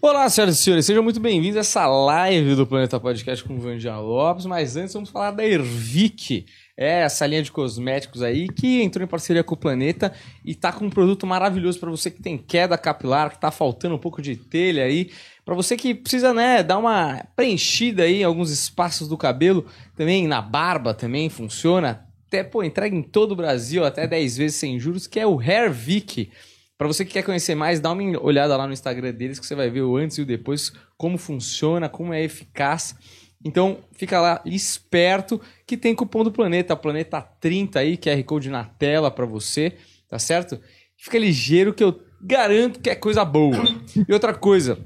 Olá, senhoras e senhores, sejam muito bem-vindos a essa live do Planeta Podcast com o Vandian Lopes, mas antes vamos falar da Ervic, é essa linha de cosméticos aí que entrou em parceria com o Planeta e tá com um produto maravilhoso para você que tem queda capilar, que tá faltando um pouco de telha aí, para você que precisa, né, dar uma preenchida aí em alguns espaços do cabelo, também na barba também funciona, até, pô, entrega em todo o Brasil, até 10 vezes sem juros, que é o Hairvic. Para você que quer conhecer mais, dá uma olhada lá no Instagram deles que você vai ver o antes e o depois, como funciona, como é eficaz. Então, fica lá esperto que tem cupom do Planeta, Planeta 30 aí, QR Code na tela para você, tá certo? Fica ligeiro que eu garanto que é coisa boa. E outra coisa,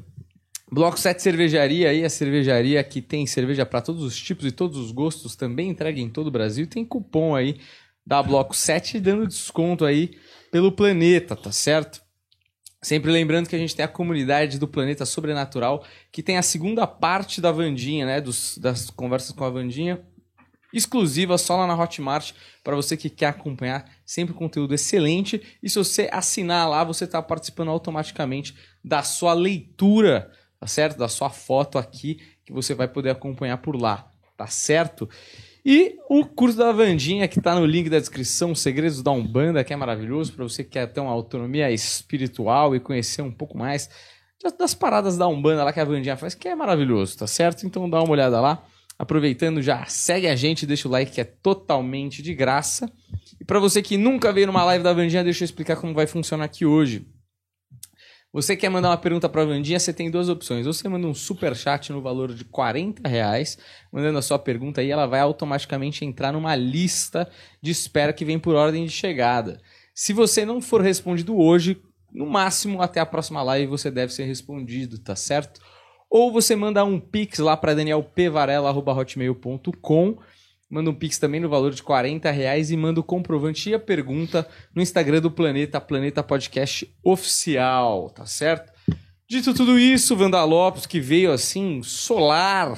Bloco 7 Cervejaria aí, a cervejaria que tem cerveja para todos os tipos e todos os gostos, também entrega em todo o Brasil. Tem cupom aí da Bloco 7 dando desconto aí pelo planeta, tá certo? Sempre lembrando que a gente tem a comunidade do Planeta Sobrenatural, que tem a segunda parte da Vandinha, né? Dos, das conversas com a Vandinha, exclusiva só lá na Hotmart, para você que quer acompanhar sempre conteúdo excelente. E se você assinar lá, você está participando automaticamente da sua leitura, tá certo? Da sua foto aqui, que você vai poder acompanhar por lá, tá certo? E o curso da Vandinha, que está no link da descrição, Segredos da Umbanda, que é maravilhoso para você que quer ter uma autonomia espiritual e conhecer um pouco mais das paradas da Umbanda lá que a Vandinha faz, que é maravilhoso, tá certo? Então dá uma olhada lá. Aproveitando, já segue a gente, deixa o like que é totalmente de graça. E para você que nunca veio numa live da Vandinha, deixa eu explicar como vai funcionar aqui hoje. Você quer mandar uma pergunta para a Vandinha, você tem duas opções. Ou você manda um super chat no valor de 40 reais, mandando a sua pergunta aí, ela vai automaticamente entrar numa lista de espera que vem por ordem de chegada. Se você não for respondido hoje, no máximo até a próxima live você deve ser respondido, tá certo? Ou você manda um pix lá para danielpvarela.hotmail.com Manda um pix também no valor de 40 reais e manda o comprovante e a pergunta no Instagram do Planeta, Planeta Podcast Oficial, tá certo? Dito tudo isso, Vanda Lopes, que veio assim, solar,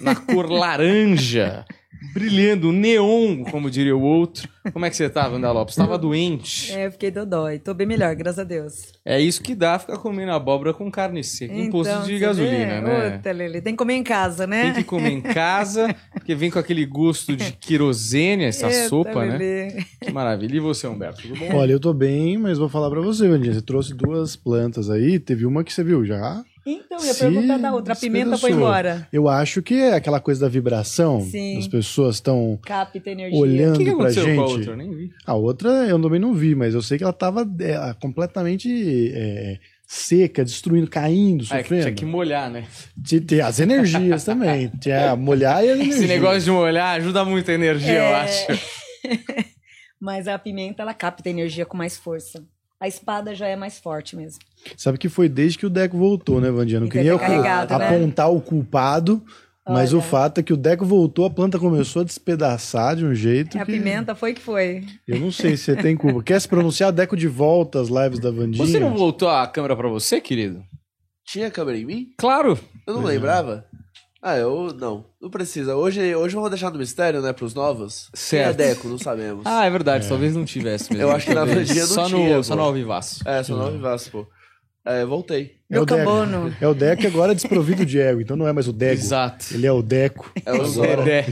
na cor laranja, brilhando, neon, como diria o outro. Como é que você tá, Wanda Lopes? Tava doente. É, eu fiquei dodói. Tô bem melhor, graças a Deus. É isso que dá ficar comendo abóbora com carne seca em posto Então, de gasolina, vê? né? Puta, Lili, tem que comer em casa, né? Tem que comer em casa, porque vem com aquele gosto de querosene, essa Eita, sopa, né? Lili. Que maravilha. E você, Humberto, tudo bom? Olha, eu tô bem, mas vou falar pra você, Vandinha. Você trouxe duas plantas aí, teve uma que você viu já. Então, eu ia perguntar da outra. A pimenta foi embora. Eu acho que é aquela coisa da vibração. Sim. As pessoas estão Capta energia. olhando O que, que pra aconteceu gente. com a outra? Eu nem vi. A outra eu também não vi, mas eu sei que ela tava é, completamente é, seca, destruindo, caindo, Ah, é que sofrendo. tinha que molhar, né? Tinha- Tinha as energias também. Tinha molhar e as energias. Esse negócio de molhar ajuda muito a energia, eu É. acho. Mas a pimenta, ela capta energia com mais força. A espada já é mais forte mesmo. Sabe que foi desde que o Deco voltou, né, Vandinha? Não queria carregado, né? apontar o culpado, mas Olha. o fato é que o Deco voltou, a planta começou a despedaçar de um jeito A que... pimenta foi que foi. Eu não sei se você tem culpa. Quer se pronunciar, Deco de volta às lives da Vandinha? Você não voltou a câmera pra você, querido? Tinha câmera em mim? Claro. Eu não é. lembrava. Ah, eu não. Não precisa. Hoje, hoje vamos deixar no mistério, né, pros novos. Certo. Quem é Deco, não sabemos. Ah, é verdade. Talvez não tivesse mesmo. Eu acho que na. Vandinha não só tinha, No, só no Alvivaço. É, sou nove Vasco, pô. É, voltei. É Meu o Deco. É o Deco agora desprovido de ego, então não é mais o Dego. Exato. Ele é o Deco. É o Agora. Dedé.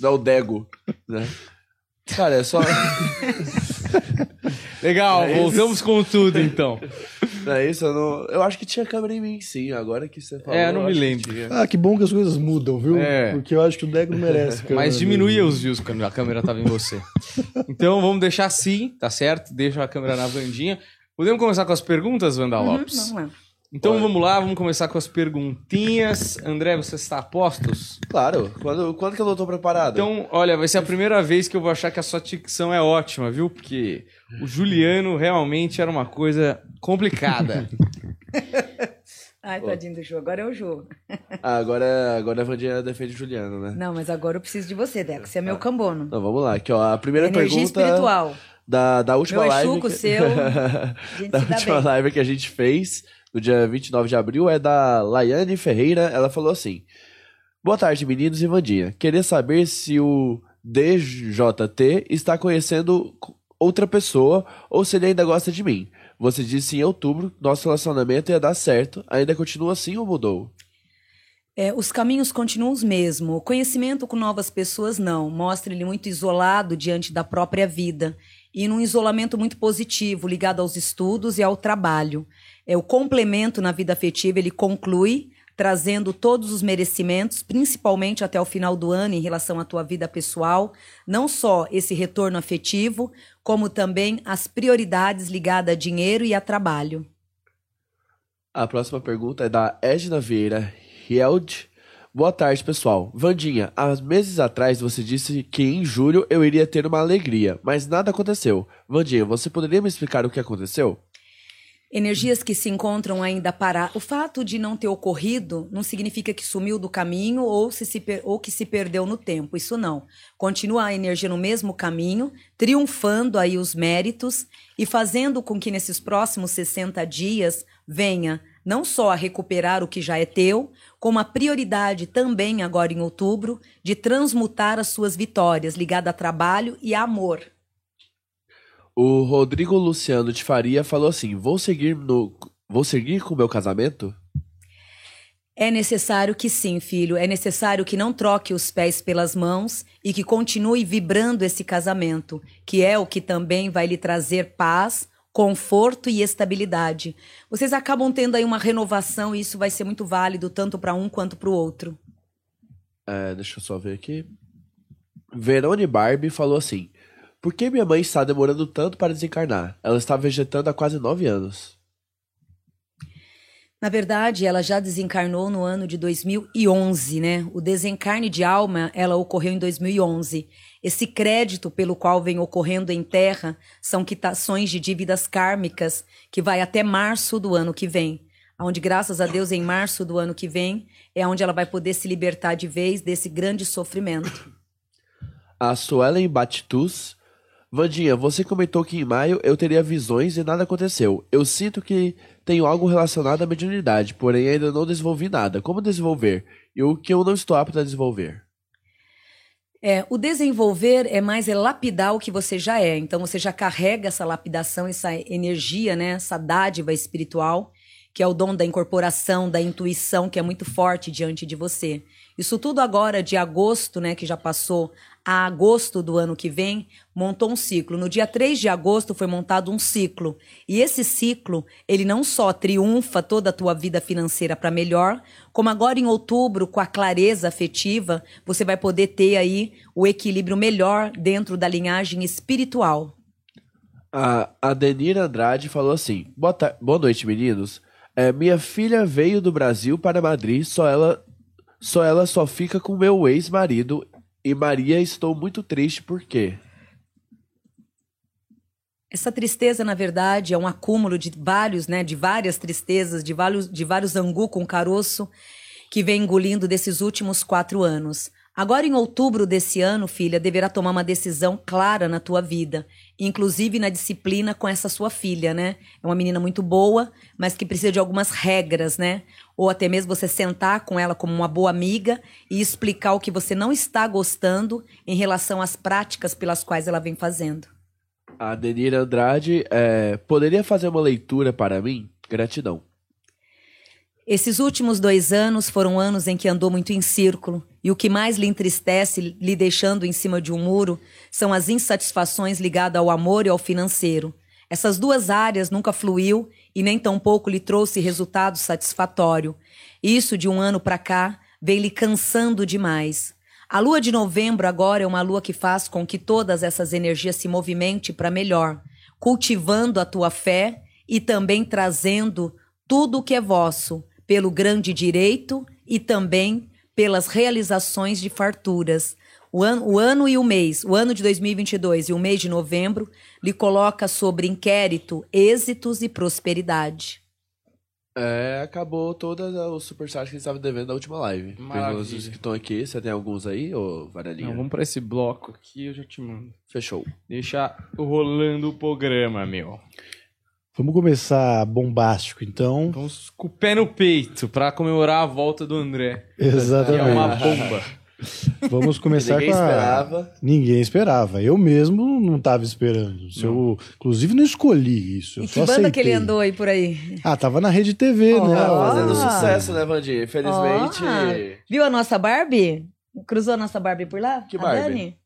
Não é o Dego, né? Cara, é só. Legal, É isso. voltamos com tudo então. Não é isso, eu não. Eu acho que tinha câmera em mim, sim. Agora que você falou. É, eu não me acho que lembro. tinha. Ah, que bom que as coisas mudam, viu? É. Porque eu acho que o Deco não merece. câmera Mas diminuía os views quando a câmera tava em você. Então vamos deixar assim, tá certo? Deixa a câmera na Vandinha. Podemos começar com as perguntas, Wanda Uhum, Lopes? vamos lá. Então Pode. vamos lá, vamos começar com as perguntinhas. André, você está a postos? Claro, quando, quando que eu não tô preparado? Então, olha, vai ser a primeira vez que eu vou achar que a sua dicção é ótima, viu? Porque o Juliano realmente era uma coisa complicada. Ai, tadinho do Ju. Agora é o Ju. Ah, agora, agora a Vandinha defende o Juliano, né? Não, mas agora eu preciso de você, Deco. Você é meu cambono. Não, vamos lá. Aqui, ó. A primeira Energia pergunta espiritual. da, da última Meu live. que- seu. A gente da última bem. live que a gente fez, no dia 29 de abril, é da Laiane Ferreira. Ela falou assim: Boa tarde, meninos e Vandinha. Queria saber se o DJT está conhecendo outra pessoa ou se ele ainda gosta de mim. Você disse em outubro nosso relacionamento ia dar certo. Ainda continua assim ou mudou? É, os caminhos continuam os mesmos. O conhecimento com novas pessoas, não. Mostra ele muito isolado diante da própria vida. E num isolamento muito positivo, ligado aos estudos e ao trabalho. É, o complemento na vida afetiva, ele conclui, trazendo todos os merecimentos, principalmente até o final do ano, em relação à tua vida pessoal. Não só esse retorno afetivo, como também as prioridades ligadas a dinheiro e a trabalho. A próxima pergunta é da Edna Vieira Rield. Boa tarde, pessoal. Vandinha, há meses atrás você disse que em julho eu iria ter uma alegria, mas nada aconteceu. Vandinha, você poderia me explicar o que aconteceu? Energias que se encontram ainda para. O fato de não ter ocorrido não significa que sumiu do caminho ou, se se per... ou que se perdeu no tempo. Isso não. Continua a energia no mesmo caminho, triunfando aí os méritos e fazendo com que nesses próximos 60 dias venha não só a recuperar o que já é teu, como a prioridade também agora em outubro de transmutar as suas vitórias ligada a trabalho e a amor. O Rodrigo Luciano de Faria falou assim: "Vou seguir no vou seguir com o meu casamento?" É necessário que sim, filho. É necessário que não troque os pés pelas mãos e que continue vibrando esse casamento, que é o que também vai lhe trazer paz, conforto e estabilidade. Vocês acabam tendo aí uma renovação e isso vai ser muito válido tanto para um quanto para o outro. É, deixa eu só ver aqui. Verone Barbie falou assim: Por que minha mãe está demorando tanto para desencarnar? Ela está vegetando há quase nove anos. Na verdade, ela já desencarnou no ano de 2011, né? O desencarne de alma, ela ocorreu em 2011. Esse crédito pelo qual vem ocorrendo em terra são quitações de dívidas kármicas que vai até março do ano que vem. Onde, graças a Deus, em março do ano que vem, é onde ela vai poder se libertar de vez desse grande sofrimento. A Suelen Batitus. Vandinha, você comentou que em maio eu teria visões e nada aconteceu. Eu sinto que tenho algo relacionado à mediunidade, porém ainda não desenvolvi nada. Como desenvolver? E o que eu não estou apto a desenvolver? É, o desenvolver é mais é lapidar o que você já é. Então você já carrega essa lapidação, essa energia, né, essa dádiva espiritual, que é o dom da incorporação, da intuição, que é muito forte diante de você. Isso tudo agora de agosto, né, que já passou, a agosto do ano que vem, montou um ciclo. No dia 3 de agosto foi montado um ciclo. E esse ciclo, ele não só triunfa toda a tua vida financeira para melhor, como agora em outubro, com a clareza afetiva, você vai poder ter aí o equilíbrio melhor dentro da linhagem espiritual. A Adenir Andrade falou assim: Boa, Boa noite, meninos. É, minha filha veio do Brasil para Madrid, só ela, só ela só fica com meu ex-marido. E Maria, estou muito triste porque. Essa tristeza, na verdade, é um acúmulo de vários, né, de várias tristezas, de vários, de vários angu com caroço que vem engolindo desses últimos quatro anos. Agora, em outubro desse ano, filha, deverá tomar uma decisão clara na tua vida, inclusive na disciplina com essa sua filha, né? É uma menina muito boa, mas que precisa de algumas regras, né? Ou até mesmo você sentar com ela como uma boa amiga e explicar o que você não está gostando em relação às práticas pelas quais ela vem fazendo. A Adenir Andrade é, poderia fazer uma leitura para mim? Gratidão. Esses últimos dois anos foram anos em que andou muito em círculo, e o que mais lhe entristece, lhe deixando em cima de um muro, são as insatisfações ligadas ao amor e ao financeiro. Essas duas áreas nunca fluiu e nem tampouco lhe trouxe resultado satisfatório. Isso, de um ano para cá, vem lhe cansando demais. A lua de novembro agora é uma lua que faz com que todas essas energias se movimentem para melhor, cultivando a tua fé e também trazendo tudo o que é vosso, pelo grande direito e também pelas realizações de farturas. O ano, o ano e o mês, o ano de 2022 e o mês de novembro, lhe coloca sobre inquérito êxitos e prosperidade. É, acabou todos os superchats que eles estavam devendo na última live. Maravilha. Pelos que estão aqui, você tem alguns aí, ô Não, Varelinha? vamos pra esse bloco aqui, eu já te mando. Fechou. Deixa rolando o programa, meu. Vamos começar bombástico, então. Vamos com o pé no peito pra comemorar a volta do André. Que é Exatamente. uma bomba. Vamos começar Ninguém com a... esperava. Ninguém esperava. Eu mesmo não estava esperando. Eu, inclusive, não escolhi isso. Eu E que banda aceitei. que ele andou aí por aí? Ah, tava na Rede TV, Ó, né? Tá ó. fazendo sucesso, né, Vandinha? Infelizmente. Ó, viu a nossa Barbie? Cruzou a nossa Barbie por lá? Que a Barbie? Dani?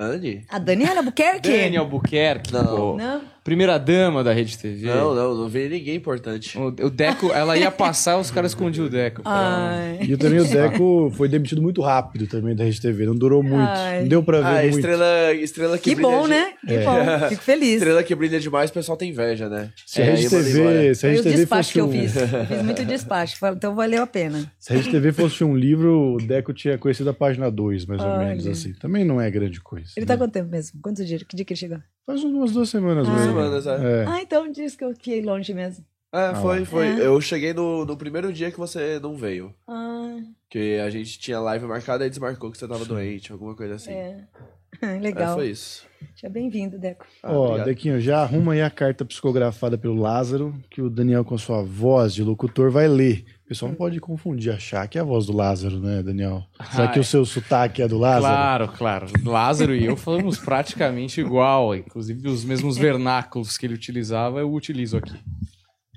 Anne? A Daniela Albuquerque? Dani Albuquerque, Não. pô. Não? Primeira dama da Rede TV. Não, não, não veio ninguém importante. O, o Deco, ela ia passar, os caras escondiam o Deco. Ai. E também o Deco foi demitido muito rápido também da Rede TV. Não durou muito. Ai. Não deu pra ver Ah, muito. estrela, estrela que, Que brilha bom, de- né? Que É. bom. Fico feliz. Estrela que brilha demais, o pessoal tem inveja, né? Se a É, Rede aí manda TV, se a Rede o TV despacho fosse que eu um, fiz. Eu fiz muito despacho, então valeu a pena. se a Rede TV fosse um livro, o Deco tinha conhecido a página 2, mais ou Olha. menos assim. Também não é grande coisa. Ele né? tá quanto tempo mesmo? Quantos dias? Que dia que ele chegou? Faz umas duas semanas Ah. mesmo. Semanas, é. É. Ah, então diz que eu fiquei longe mesmo. É, foi, lá. foi. É. Eu cheguei no, no primeiro dia que você não veio. Ah, Que a gente tinha live marcada e desmarcou que você tava doente, alguma coisa assim. é. É, Legal. foi isso. Seja bem-vindo, Deco. Ah, Ó, obrigado. Dequinho, já arruma aí a carta psicografada pelo Lázaro, que o Daniel, com a sua voz de locutor, vai ler. O pessoal não pode confundir, achar que é a voz do Lázaro, né, Daniel? Será Ah, que é. o seu sotaque é do Lázaro? Claro, claro. Lázaro e eu falamos praticamente igual. Inclusive, os mesmos vernáculos que ele utilizava, eu utilizo aqui.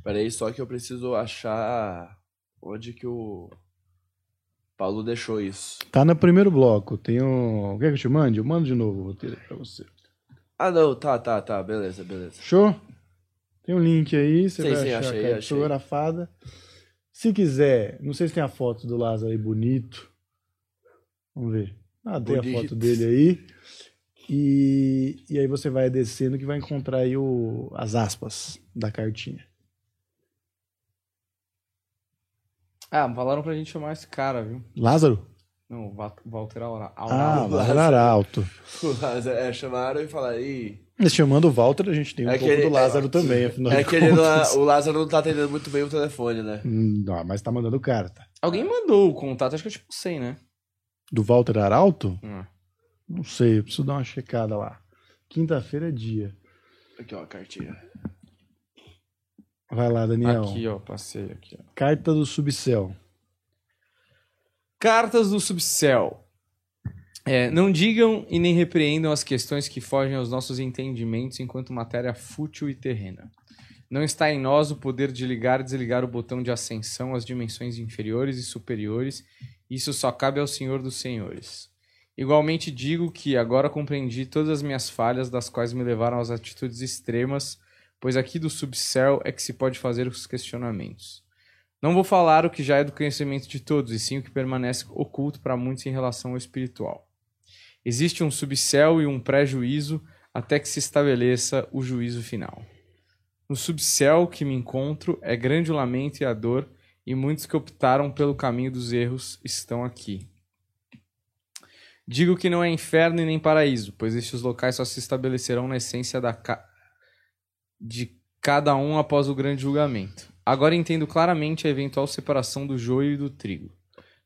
Peraí, só que eu preciso achar onde que o Paulo deixou isso. Tá no primeiro bloco. Tem um. Quer que eu te mande? Eu mando de novo o roteiro aí pra você. Ah, não, tá, tá, tá, beleza, beleza. Show? Tem um link aí, você Sim, vai sim, achar achei, a carta achei. Se quiser, não sei se tem a foto do Lázaro aí bonito. Vamos ver. Ah, tem a foto dele aí. E, e aí você vai descendo que vai encontrar aí o, as aspas da cartinha. Ah, falaram pra gente chamar esse cara, viu? Lázaro? Não, Walter Aura- Ah. Lázaro Arauto. É, chamaram e falaram, Mas chamando o Walter, a gente tem um É pouco aquele- do Lázaro também, afinal é de que ele não, contas. o Lázaro não tá atendendo muito bem o telefone, né? Hum, Não, mas tá mandando carta. Alguém mandou o contato, acho que eu te passei, né? Do Walter Arauto? Hum. Não sei, eu preciso dar uma checada lá. Quinta-feira é dia. Aqui, ó, a cartinha. Vai lá, Daniel. Aqui, ó, passei aqui, ó. Carta do Subcel. Cartas do Subcel. É, não digam e nem repreendam as questões que fogem aos nossos entendimentos enquanto matéria fútil e terrena. Não está em nós o poder de ligar e desligar o botão de ascensão às dimensões inferiores e superiores. Isso só cabe ao Senhor dos Senhores. Igualmente digo que agora compreendi todas as minhas falhas, das quais me levaram às atitudes extremas, pois aqui do subcel é que se pode fazer os questionamentos. Não vou falar o que já é do conhecimento de todos, e sim o que permanece oculto para muitos em relação ao espiritual. Existe um subcel e um pré-juízo até que se estabeleça o juízo final. No subcel que me encontro é grande o lamento e a dor, e muitos que optaram pelo caminho dos erros estão aqui. Digo que não é inferno e nem paraíso, pois estes locais só se estabelecerão na essência da ca... de cada um após o grande julgamento. Agora entendo claramente a eventual separação do joio e do trigo.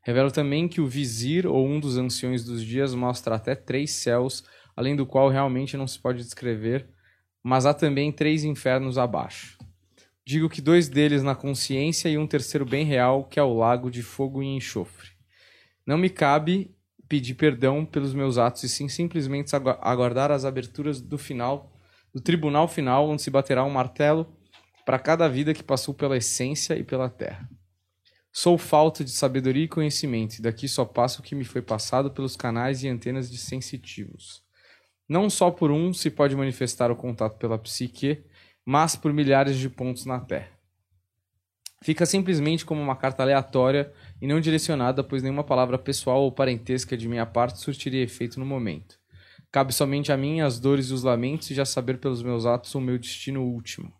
Revelo também que o vizir ou um dos anciões dos dias mostra até três céus, além do qual realmente não se pode descrever, mas há também três infernos abaixo. Digo que dois deles na consciência e um terceiro bem real, que é o lago de fogo e enxofre. Não me cabe pedir perdão pelos meus atos e sim simplesmente agu- aguardar as aberturas do final, do tribunal final, onde se baterá um martelo para cada vida que passou pela essência e pela terra. Sou falta de sabedoria e conhecimento, e daqui só passa o que me foi passado pelos canais e antenas de sensitivos. Não só por um se pode manifestar o contato pela psique, mas por milhares de pontos na Terra. Fica simplesmente como uma carta aleatória e não direcionada, pois nenhuma palavra pessoal ou parentesca de minha parte surtiria efeito no momento. Cabe somente a mim as dores e os lamentos e já saber pelos meus atos o meu destino último.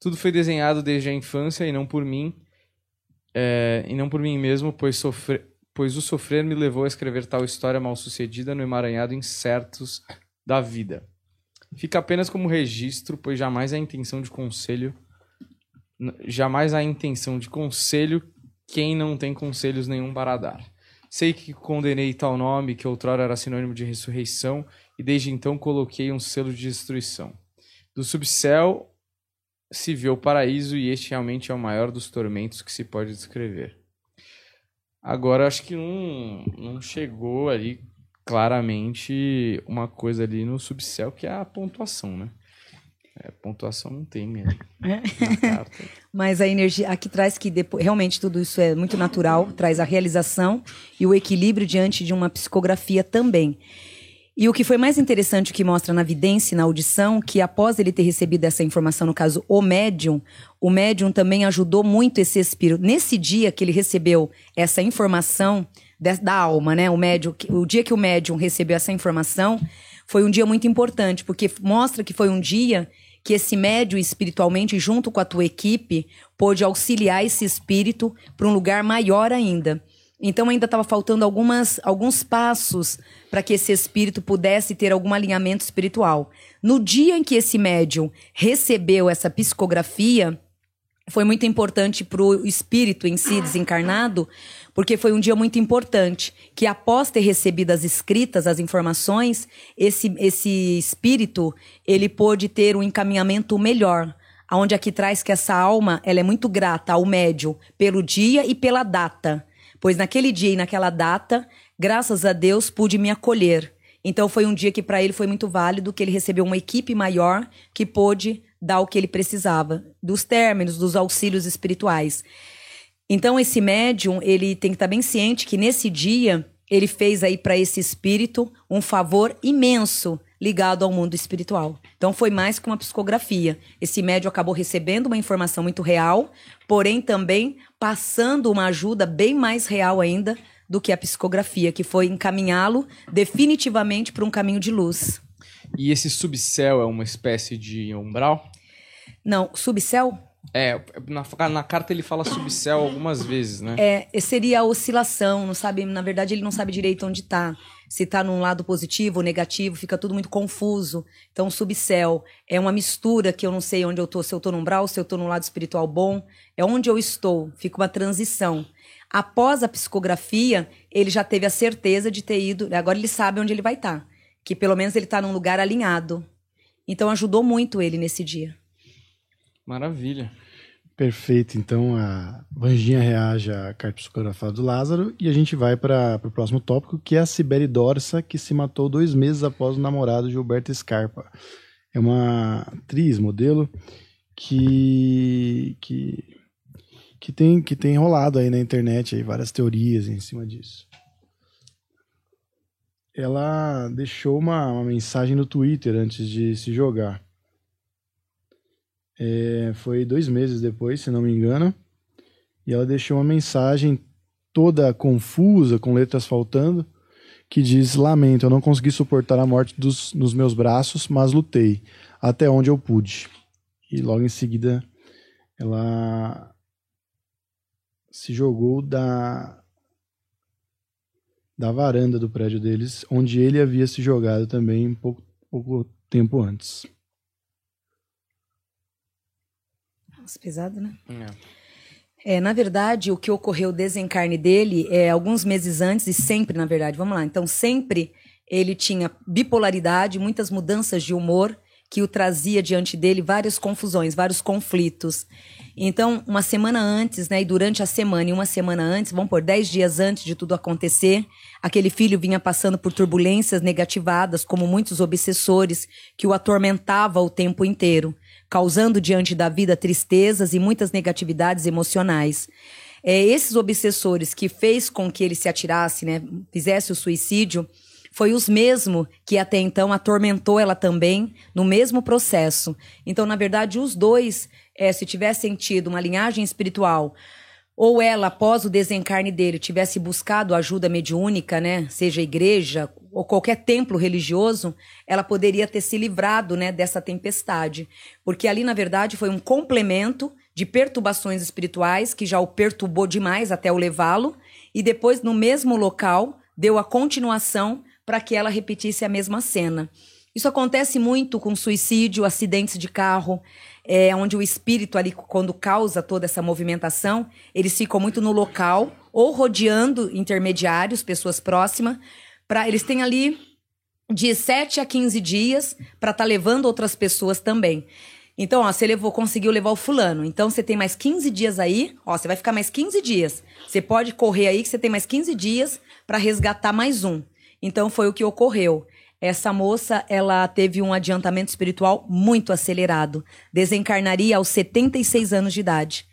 Tudo foi desenhado desde a infância e não por mim, é, e não por mim mesmo, pois, sofre, pois o sofrer me levou a escrever tal história mal sucedida no emaranhado incertos da vida. Fica apenas como registro, pois jamais há intenção de conselho, jamais há intenção de conselho quem não tem conselhos nenhum para dar. Sei que condenei tal nome, que outrora era sinônimo de ressurreição, e desde então coloquei um selo de destruição. Do subcéu se vê o paraíso, e este realmente é o maior dos tormentos que se pode descrever. Agora, acho que não, não chegou ali claramente uma coisa ali no subcel que é a pontuação, né? É, pontuação não tem mesmo. É. Mas a energia aqui traz que depois, realmente tudo isso é muito natural, traz a realização e o equilíbrio diante de uma psicografia também. E o que foi mais interessante que mostra na vidência e na audição, que após ele ter recebido essa informação, no caso, o médium, o médium também ajudou muito esse espírito. Nesse dia que ele recebeu essa informação da alma, né? O médium, o dia que o médium recebeu essa informação, foi um dia muito importante, porque mostra que foi um dia que esse médium espiritualmente, junto com a tua equipe, pôde auxiliar esse espírito para um lugar maior ainda. Então ainda estava faltando algumas, alguns passos para que esse espírito pudesse ter algum alinhamento espiritual. No dia em que esse médium recebeu essa psicografia, foi muito importante para o espírito em si desencarnado, porque foi um dia muito importante, que após ter recebido as escritas, as informações, esse, esse espírito, ele pôde ter um encaminhamento melhor, aonde aqui traz que essa alma, ela é muito grata ao médium pelo dia e pela data pois naquele dia e naquela data, graças a Deus, pude me acolher. Então foi um dia que para ele foi muito válido, que ele recebeu uma equipe maior que pôde dar o que ele precisava, dos términos, dos auxílios espirituais. Então esse médium, ele tem que estar bem ciente que nesse dia ele fez aí para esse espírito um favor imenso ligado ao mundo espiritual. Então foi mais que uma psicografia. Esse médium acabou recebendo uma informação muito real, porém também passando uma ajuda bem mais real ainda do que a psicografia, que foi encaminhá-lo definitivamente para um caminho de luz. E esse subcel é uma espécie de umbral? Não, subcel é, na, na, carta ele fala subcel algumas vezes, né? É, seria a oscilação, não sabe, na verdade ele não sabe direito onde está. Se está num lado positivo ou negativo, fica tudo muito confuso. Então, subcel é uma mistura que eu não sei onde eu tô, se eu tô num umbral, se eu tô num lado espiritual bom, é onde eu estou, fica uma transição. Após a psicografia, ele já teve a certeza de ter ido, agora ele sabe onde ele vai estar, tá, que pelo menos ele está num lugar alinhado. Então ajudou muito ele nesse dia. Maravilha. Perfeito. Então a Vanginha reage à carta psicografada do Lázaro e a gente vai para o próximo tópico, que é a Sibeli Dorsa, que se matou dois meses após o namorado Gilberto Scarpa. É uma atriz, modelo, que, que, que, tem, que tem rolado aí na internet aí várias teorias em cima disso. Ela deixou uma, uma mensagem no Twitter antes de se jogar. É, foi dois meses depois, se não me engano. E ela deixou uma mensagem toda confusa, com letras faltando, que diz: Lamento, eu não consegui suportar a morte dos, nos meus braços, mas lutei até onde eu pude. E logo em seguida ela se jogou da da varanda do prédio deles, onde ele havia se jogado também pouco, pouco tempo antes. Nossa, pesado, né? É. é. na verdade, o que ocorreu o desencarne dele é alguns meses antes e sempre, na verdade, vamos lá. Então, sempre ele tinha bipolaridade, muitas mudanças de humor que o trazia diante dele várias confusões, vários conflitos. Então, uma semana antes, né, e durante a semana e uma semana antes, vamos por dez dias antes de tudo acontecer, aquele filho vinha passando por turbulências negativadas, como muitos obsessores, que o atormentava o tempo inteiro causando diante da vida tristezas e muitas negatividades emocionais. É, esses obsessores que fez com que ele se atirasse, né, fizesse o suicídio, foi os mesmo que até então atormentou ela também no mesmo processo. Então, na verdade, os dois, é, se tivessem tido uma linhagem espiritual, ou ela, após o desencarne dele, tivesse buscado ajuda mediúnica, né, seja igreja ou qualquer templo religioso, ela poderia ter se livrado, né, dessa tempestade, porque ali na verdade foi um complemento de perturbações espirituais que já o perturbou demais até o levá-lo e depois no mesmo local deu a continuação para que ela repetisse a mesma cena. Isso acontece muito com suicídio, acidentes de carro, é, onde o espírito ali, quando causa toda essa movimentação, eles ficam muito no local ou rodeando intermediários, pessoas próximas, para eles têm ali de 7 a 15 dias para estar tá levando outras pessoas também. Então, ó, você levou, conseguiu levar o fulano. Então, você tem mais 15 dias aí. Ó, você vai ficar mais 15 dias. Você pode correr aí que você tem mais 15 dias para resgatar mais um. Então, foi o que ocorreu. Essa moça, ela teve um adiantamento espiritual muito acelerado. Desencarnaria aos 76 anos de idade.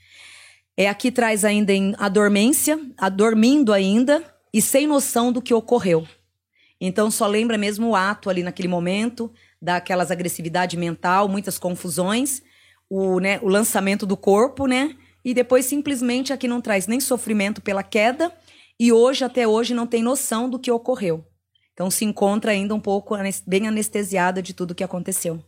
É aqui traz ainda em adormência, adormindo ainda e sem noção do que ocorreu. Então só lembra mesmo o ato ali naquele momento, daquelas agressividade mental, muitas confusões, o, né, o lançamento do corpo, né? E depois simplesmente aqui não traz nem sofrimento pela queda e hoje até hoje não tem noção do que ocorreu. Então se encontra ainda um pouco bem anestesiada de tudo que aconteceu.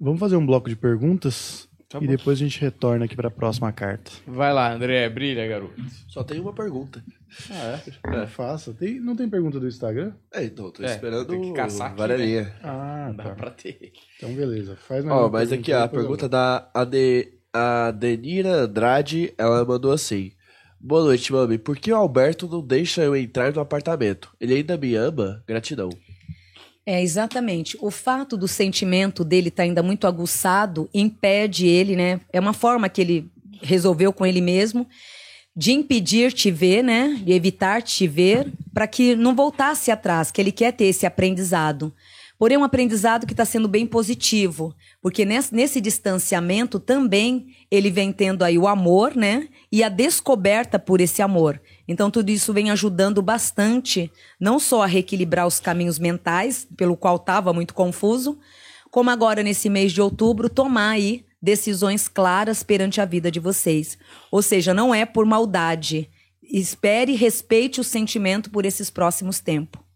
Vamos fazer um bloco de perguntas tá e depois a gente retorna aqui para a próxima carta. Vai lá, André, brilha, garoto. Só tem uma pergunta. Ah, é? é. Faça. Tem, não tem pergunta do Instagram? É, então, tô é, esperando tem que caçar aqui, né? Ah, Dá tá. pra ter. Então, beleza. Faz Ó, mas aqui, a pergunta da Ade, a Denira Andrade, ela mandou assim... Boa noite, mami. Por que o Alberto não deixa eu entrar no apartamento? Ele ainda me ama? Gratidão. É, exatamente. O fato do sentimento dele estar tá ainda muito aguçado impede ele, né? É uma forma que ele resolveu com ele mesmo de impedir te ver, né? De evitar te ver, para que não voltasse atrás, que ele quer ter esse aprendizado. Porém, um aprendizado que está sendo bem positivo, porque nesse, nesse, distanciamento também ele vem tendo aí o amor, né? E a descoberta por esse amor. Então, tudo isso vem ajudando bastante, não só a reequilibrar os caminhos mentais, pelo qual estava muito confuso, como agora, nesse mês de outubro, tomar aí decisões claras perante a vida de vocês. Ou seja, não é por maldade. Espere e respeite o sentimento por esses próximos tempos.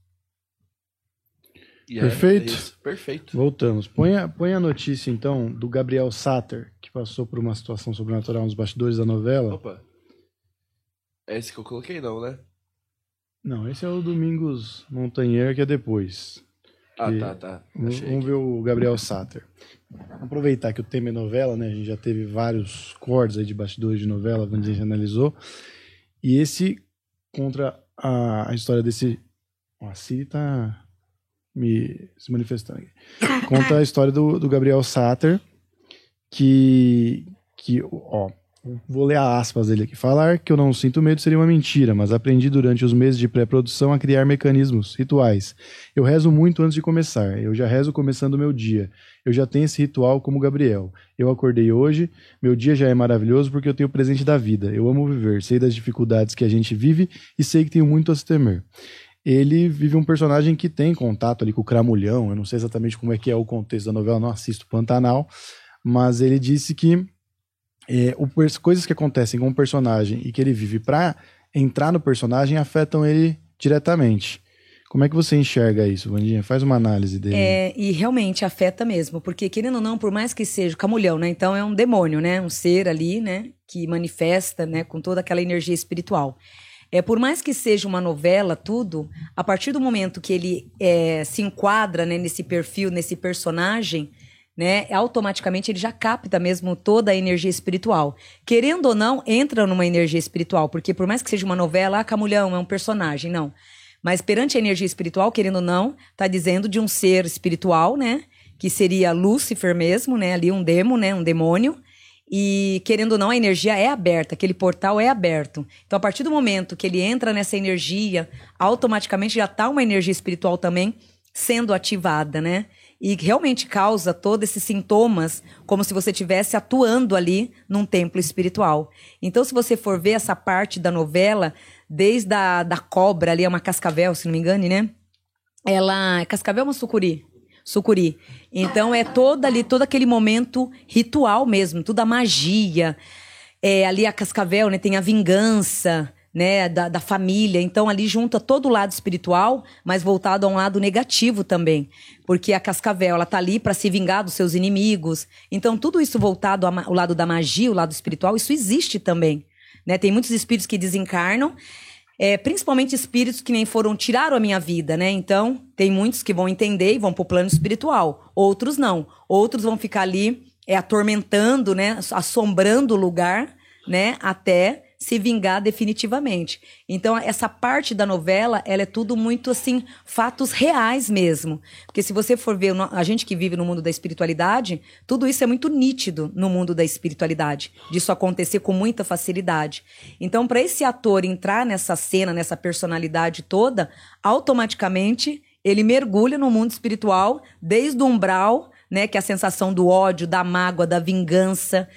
É, Perfeito. É Perfeito. Voltamos. Põe a, põe a notícia, então, do Gabriel Satter, que passou por uma situação sobrenatural nos bastidores da novela. Opa. É esse que eu coloquei, não, né? Não, esse é o Domingos Montanher, que é depois. Ah, tá, tá. Vamos, vamos ver o Gabriel Satter. Aproveitar que o tema é novela, né? A gente já teve vários cortes aí de bastidores de novela, quando a gente analisou. E esse, contra a, a história desse. Ó, a Siri tá me se manifestando aqui. Conta a história do, do Gabriel Satter, que, que, ó, vou ler a aspas dele aqui. Falar que eu não sinto medo seria uma mentira, mas aprendi durante os meses de pré-produção a criar mecanismos, rituais. Eu rezo muito antes de começar. Eu já rezo começando o meu dia. Eu já tenho esse ritual como Gabriel. Eu acordei hoje, meu dia já é maravilhoso porque eu tenho o presente da vida. Eu amo viver, sei das dificuldades que a gente vive e sei que tenho muito a se temer ele vive um personagem que tem contato ali com o Cramulhão. Eu não sei exatamente como é que é o contexto da novela, não assisto Pantanal, mas ele disse que é, o, coisas que acontecem com o personagem e que ele vive para entrar no personagem afetam ele diretamente. Como é que você enxerga isso, Vandinha? Faz uma análise dele. É, e realmente afeta mesmo, porque querendo ou não, por mais que seja camulhão, né? Então é um demônio, né? Um ser ali, né? Que manifesta, né? Com toda aquela energia espiritual. É, por mais que seja uma novela, tudo, a partir do momento que ele é, se enquadra né, nesse perfil, nesse personagem, né, automaticamente ele já capta mesmo toda a energia espiritual. Querendo ou não, entra numa energia espiritual, porque por mais que seja uma novela, ah, Camulhão é um personagem, não. Mas perante a energia espiritual, querendo ou não, tá dizendo de um ser espiritual, né, que seria Lúcifer mesmo, né, ali um demo, né, um demônio, e, querendo ou não, a energia é aberta, aquele portal é aberto. Então, a partir do momento que ele entra nessa energia, automaticamente já está uma energia espiritual também sendo ativada, né? E realmente causa todos esses sintomas como se você estivesse atuando ali num templo espiritual. Então, se você for ver essa parte da novela, desde a da cobra ali, é uma cascavel, se não me engane, né? Ela. É cascavel ou uma sucuri? Sucuri. Então é todo ali, todo aquele momento ritual mesmo, toda a magia. É, ali a Cascavel, né, tem a vingança, né, da, da família. Então ali junta todo o lado espiritual, mas voltado a um lado negativo também, porque a Cascavel ela tá ali para se vingar dos seus inimigos. Então tudo isso voltado ao lado da magia, o lado espiritual, isso existe também. Né? Tem muitos espíritos que desencarnam é, principalmente espíritos que nem foram tiraram a minha vida, né? Então, tem muitos que vão entender e vão pro plano espiritual, outros não. Outros vão ficar ali é, atormentando, né? Assombrando o lugar, né? Até se vingar definitivamente. Então, essa parte da novela, ela é tudo muito assim, fatos reais mesmo. Porque se você for ver a gente que vive no mundo da espiritualidade, tudo isso é muito nítido no mundo da espiritualidade, disso acontecer com muita facilidade. Então, para esse ator entrar nessa cena, nessa personalidade toda, automaticamente ele mergulha no mundo espiritual desde o umbral, né, que é a sensação do ódio, da mágoa, da vingança.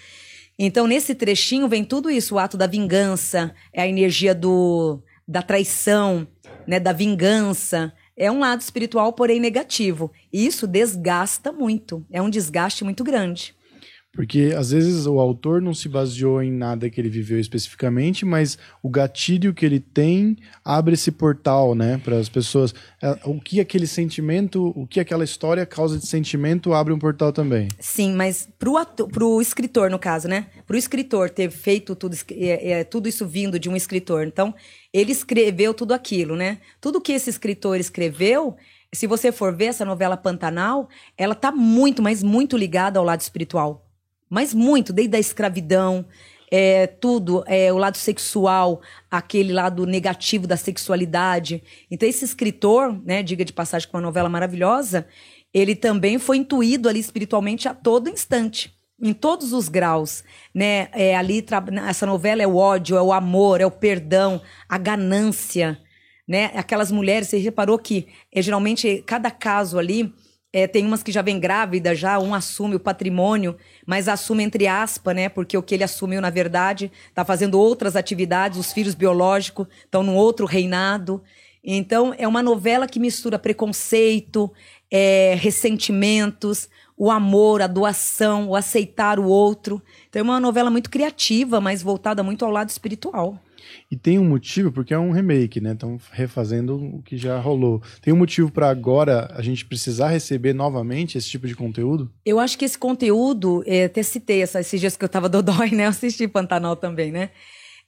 Então, nesse trechinho vem tudo isso, o ato da vingança, é a energia do, da traição, né, da vingança. É um lado espiritual, porém negativo. E isso desgasta muito. É um desgaste muito grande. Porque às vezes o autor não se baseou em nada que ele viveu especificamente, mas o gatilho que ele tem abre esse portal, né, para as pessoas. É, o que aquele sentimento, o que aquela história causa de sentimento abre um portal também. Sim, mas ator, pro escritor, no caso, né? Pro escritor ter feito tudo, é, é, tudo isso vindo de um escritor. Então, ele escreveu tudo aquilo, né? Tudo que esse escritor escreveu se você for ver essa novela Pantanal, ela tá muito, mas muito ligada ao lado espiritual mas muito, desde a escravidão, é, tudo, é, o lado sexual, aquele lado negativo da sexualidade. Então, esse escritor, né, diga de passagem com uma novela maravilhosa, ele também foi intuído ali espiritualmente a todo instante, em todos os graus, né? É, ali essa novela é o ódio, é o amor, é o perdão, a ganância, né? Aquelas mulheres, você reparou que é, geralmente cada caso ali é, tem umas que já vem grávida, já um assume o patrimônio, mas assume entre aspas, né? Porque o que ele assumiu, na verdade, está fazendo outras atividades, os filhos biológicos estão num outro reinado. Então, é uma novela que mistura preconceito, é, ressentimentos, o amor, a doação, o aceitar o outro. Então, é uma novela muito criativa, mas voltada muito ao lado espiritual. E tem um motivo, porque é um remake, né? Estão refazendo o que já rolou. Tem um motivo para agora a gente precisar receber novamente esse tipo de conteúdo? Eu acho que esse conteúdo, é, até citei esses dias que eu tava dodói, né? Eu assisti Pantanal também, né?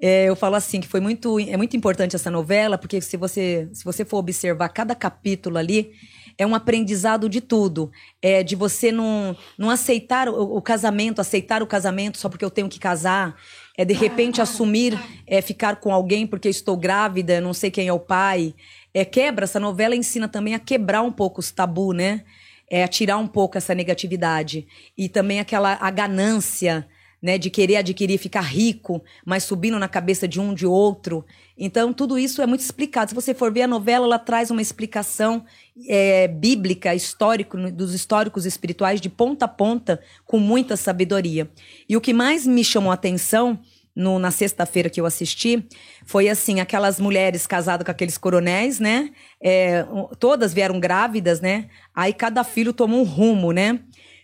É, eu falo assim que foi muito é muito importante essa novela porque se você se você for observar cada capítulo ali é um aprendizado de tudo é de você não, não aceitar o, o casamento aceitar o casamento só porque eu tenho que casar é de repente assumir é, ficar com alguém porque estou grávida, não sei quem é o pai. É, quebra, essa novela ensina também a quebrar um pouco os tabu, né? É, tirar um pouco essa negatividade. E também aquela a ganância, né, de querer adquirir, ficar rico, mas subindo na cabeça de um de outro. Então, tudo isso é muito explicado. Se você for ver a novela, ela traz uma explicação é, bíblica, histórico, dos históricos espirituais, de ponta a ponta, com muita sabedoria. E o que mais me chamou a atenção no, na sexta-feira que eu assisti, foi assim, aquelas mulheres casadas com aqueles coronéis, né? É, todas vieram grávidas, né? Aí cada filho tomou um rumo, né?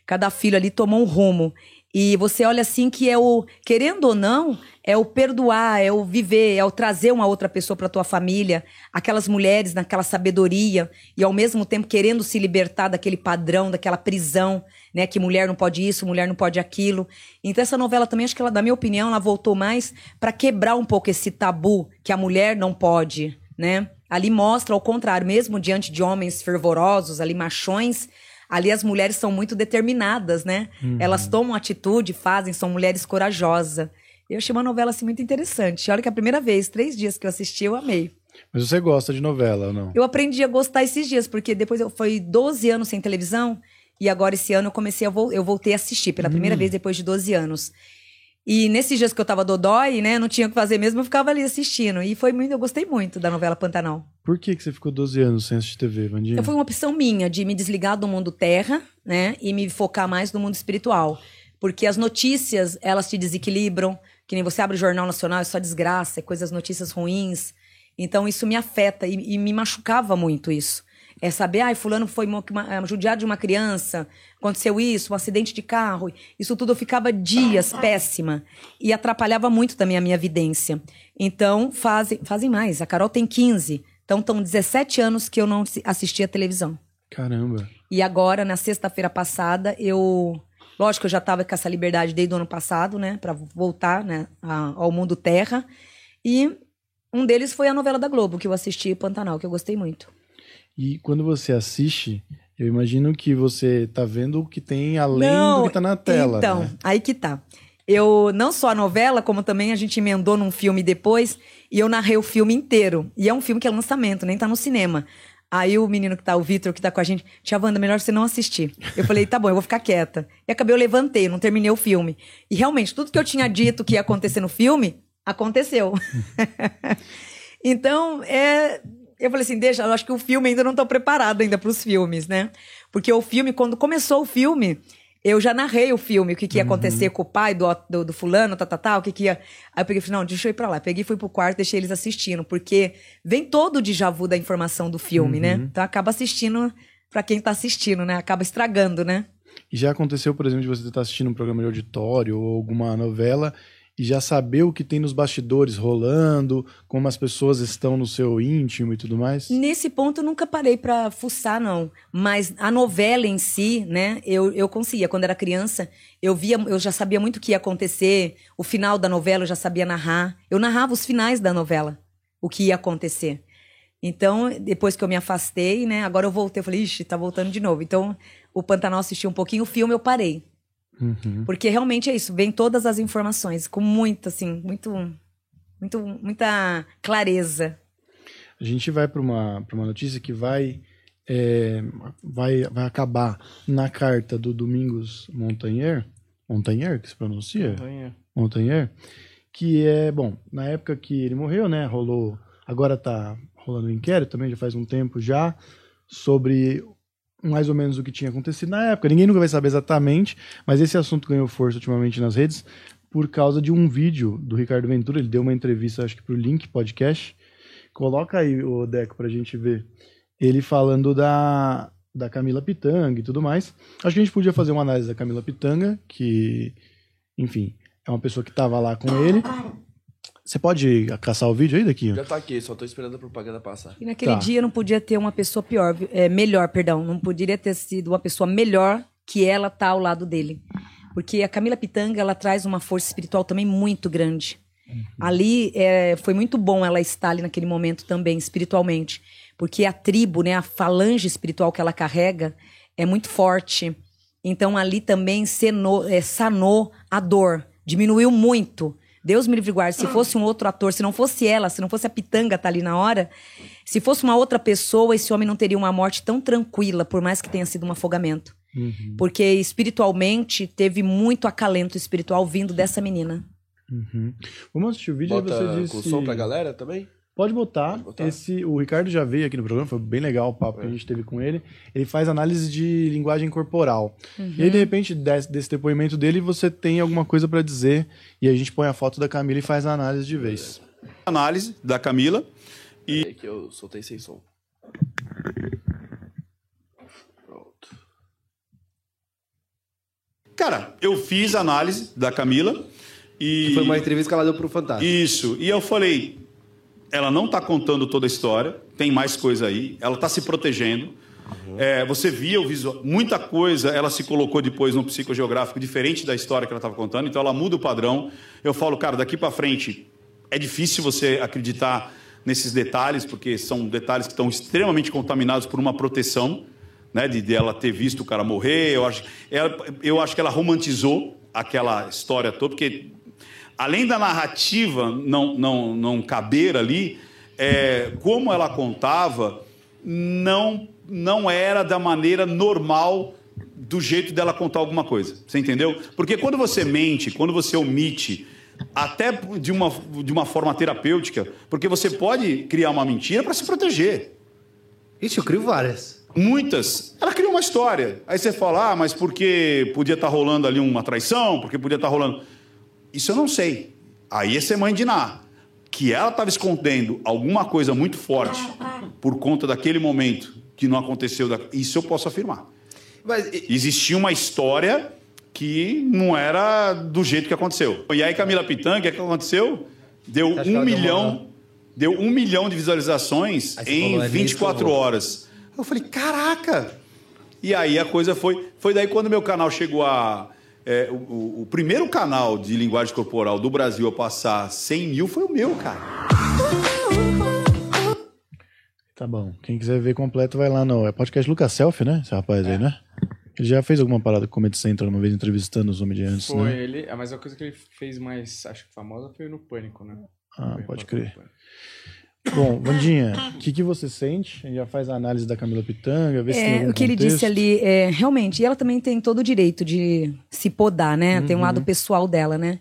Cada filho ali tomou um rumo. E você olha assim que é o, querendo ou não, é o perdoar, é o viver, é o trazer uma outra pessoa para tua família, aquelas mulheres naquela sabedoria e ao mesmo tempo querendo se libertar daquele padrão, daquela prisão, né, que mulher não pode isso, mulher não pode aquilo. Então essa novela também acho que ela, na minha opinião, ela voltou mais para quebrar um pouco esse tabu que a mulher não pode, né? Ali mostra ao contrário, mesmo diante de homens fervorosos, ali machões, Ali as mulheres são muito determinadas, né? Uhum. Elas tomam atitude, fazem, são mulheres corajosas. Eu achei uma novela assim muito interessante. Olha que a primeira vez, três dias que eu assisti, eu amei. Mas você gosta de novela ou não? Eu aprendi a gostar esses dias, porque depois eu foi 12 anos sem televisão e agora esse ano eu comecei a vo eu voltei a assistir pela primeira hum. vez depois de 12 anos. E nesses dias que eu tava dodói, né, não tinha o que fazer mesmo, eu ficava ali assistindo. E foi muito, eu gostei muito da novela Pantanal. Por que, que você ficou 12 anos sem assistir TV, Vandinha? Foi uma opção minha de me desligar do mundo terra, né, e me focar mais no mundo espiritual. Porque as notícias, elas te desequilibram, que nem você abre o Jornal Nacional, é só desgraça, é coisas, notícias ruins. Então isso me afeta e, e me machucava muito isso. É saber, ai, fulano foi uma, uma, judiado de uma criança, aconteceu isso, um acidente de carro. Isso tudo eu ficava dias péssima. E atrapalhava muito também a minha vidência. Então, fazem, fazem mais. A Carol tem 15. Então, estão 17 anos que eu não assisti a televisão. Caramba. E agora, na sexta-feira passada, eu. Lógico que eu já estava com essa liberdade desde o ano passado, né? Para voltar né, ao mundo terra. E um deles foi a novela da Globo, que eu assisti, Pantanal, que eu gostei muito. E quando você assiste, eu imagino que você tá vendo o que tem além Não, do que tá na tela. Então, né? aí que tá. eu não só a novela, como também a gente emendou num filme depois, e eu narrei o filme inteiro. E é um filme que é lançamento, nem tá no cinema. Aí o menino que tá, o Vitor, que tá com a gente, tia Wanda, melhor você não assistir. Eu falei, tá bom, eu vou ficar quieta. E acabei, eu levantei, não terminei o filme. E realmente, tudo que eu tinha dito que ia acontecer no filme, aconteceu. então, é, eu falei assim, deixa, eu acho que o filme ainda não tô preparado ainda para os filmes, né? Porque o filme, quando começou o filme, eu já narrei o filme, o que, que ia acontecer com o pai do, do, do fulano, tá, tá, tá, o que, que ia. Aí eu peguei e falei, não, deixa eu ir pra lá. Peguei, fui pro quarto, deixei eles assistindo, porque vem todo o déjà vu da informação do filme, né? Então acaba assistindo pra quem tá assistindo, né? Acaba estragando, né? E já aconteceu, por exemplo, de você estar assistindo um programa de auditório ou alguma novela e já saber o que tem nos bastidores rolando, como as pessoas estão no seu íntimo e tudo mais? Nesse ponto eu nunca parei pra fuçar, não. Mas a novela em si, né, eu, eu conseguia. Quando era criança, eu via, eu já sabia muito o que ia acontecer. O final da novela eu já sabia narrar. Eu narrava os finais da novela, o que ia acontecer. Então, depois que eu me afastei, né, agora eu voltei, eu falei, ixi, tá voltando de novo. Então, o Pantanal assisti um pouquinho, o filme eu parei. Uhum. Porque realmente é isso, vem todas as informações, com muito, assim, muito, muito, muita clareza. A gente vai para uma, pra uma notícia que vai, é, vai, vai acabar na carta do Domingos Montagnier, Montagnier que se pronuncia? Montagnier, que é, bom, na época que ele morreu, né, rolou, agora tá rolando um inquérito também, já faz um tempo já, sobre mais ou menos o que tinha acontecido na época. Ninguém nunca vai saber exatamente, mas esse assunto ganhou força ultimamente nas redes por causa de um vídeo do Ricardo Ventura, ele deu uma entrevista, acho que pro Link Podcast. Coloca aí, o Deco, pra gente ver. Ele falando da, da Camila Pitanga e tudo mais. Acho que a gente podia fazer uma análise da Camila Pitanga, que, enfim, é uma pessoa que tava lá com ele. Você pode caçar o vídeo aí daqui? Já tá aqui, só tô esperando a propaganda passar. E naquele Tá. dia não podia ter uma pessoa pior, é, melhor, perdão, não poderia ter sido uma pessoa melhor que ela tá ao lado dele. Porque a Camila Pitanga, ela traz uma força espiritual também muito grande. Ali é, foi muito bom ela estar ali naquele momento também, espiritualmente. Porque a tribo, né, a falange espiritual que ela carrega é muito forte. Então ali também senou, é, sanou a dor, diminuiu muito. Deus me livre e guarde, se fosse um outro ator, se não fosse ela, se não fosse a Pitanga tá ali na hora, se fosse uma outra pessoa, esse homem não teria uma morte tão tranquila, por mais que tenha sido um afogamento. Porque espiritualmente teve muito acalento espiritual vindo dessa menina. Uhum. Vamos assistir o vídeo Bota aí você disse... com som pra galera também? Pode botar. Pode botar. Esse, o Ricardo já veio aqui no programa, foi bem legal o papo que a gente teve com ele. Ele faz análise de linguagem corporal. E aí, de repente, desse, desse depoimento dele, você tem alguma coisa pra dizer. E a gente põe a foto da Camila e faz a análise de vez. análise da Camila. É que eu soltei sem som. Pronto. Cara, eu fiz a análise da Camila e. Foi uma entrevista que ela deu pro Fantástico. Isso. E eu falei, ela não está contando toda a história, tem mais coisa aí, ela está se protegendo. É, você via o visual, muita coisa ela se colocou depois no psicogeográfico diferente da história que ela estava contando, então ela muda o padrão. Eu falo, cara, daqui para frente é difícil você acreditar nesses detalhes, porque são detalhes que estão extremamente contaminados por uma proteção, né, de, de ela ter visto o cara morrer. Eu acho, ela- eu acho que ela romantizou aquela história toda, porque além da narrativa não, não, não caber ali, é, como ela contava, não, não era da maneira normal do jeito dela contar alguma coisa. Você entendeu? Porque quando você mente, quando você omite, até de uma, de uma forma terapêutica, porque você pode criar uma mentira para se proteger. Ixi, eu crio várias. Muitas. Ela cria uma história. Aí você fala, ah, mas porque podia estar rolando ali uma traição, porque podia estar rolando. Isso eu não sei. Aí é ser mãe de Ná. Que ela estava escondendo alguma coisa muito forte por conta daquele momento que não aconteceu. da- Isso eu posso afirmar. Mas e- Existia uma história que não era do jeito que aconteceu. E aí, Camila Pitanga, o que, é que aconteceu? Deu um deu milhão. uma- Deu um milhão de visualizações em falou, é 24 nisso, horas. Eu falei, caraca! E aí a coisa foi. Foi daí quando meu canal chegou a. é, o, o- o primeiro canal de linguagem corporal do Brasil a passar 100 mil foi o meu, cara. Tá bom. Quem quiser ver completo, vai lá no. É podcast Lucas Selfie, né? Esse rapaz aí, né? Ele já fez alguma parada com o Comedy Central uma vez entrevistando os comediantes, Foi né? ele. ah, Mas a coisa que ele fez mais, acho que famosa foi no Pânico, né? Ah, Foi pode crer. Bom, Vandinha, o que, que você sente? Já faz a análise da Camila Pitanga, vê se tem É, algum o que ele contexto. disse ali, é, realmente, e ela também tem todo o direito de se podar, né? Tem um lado pessoal dela, né?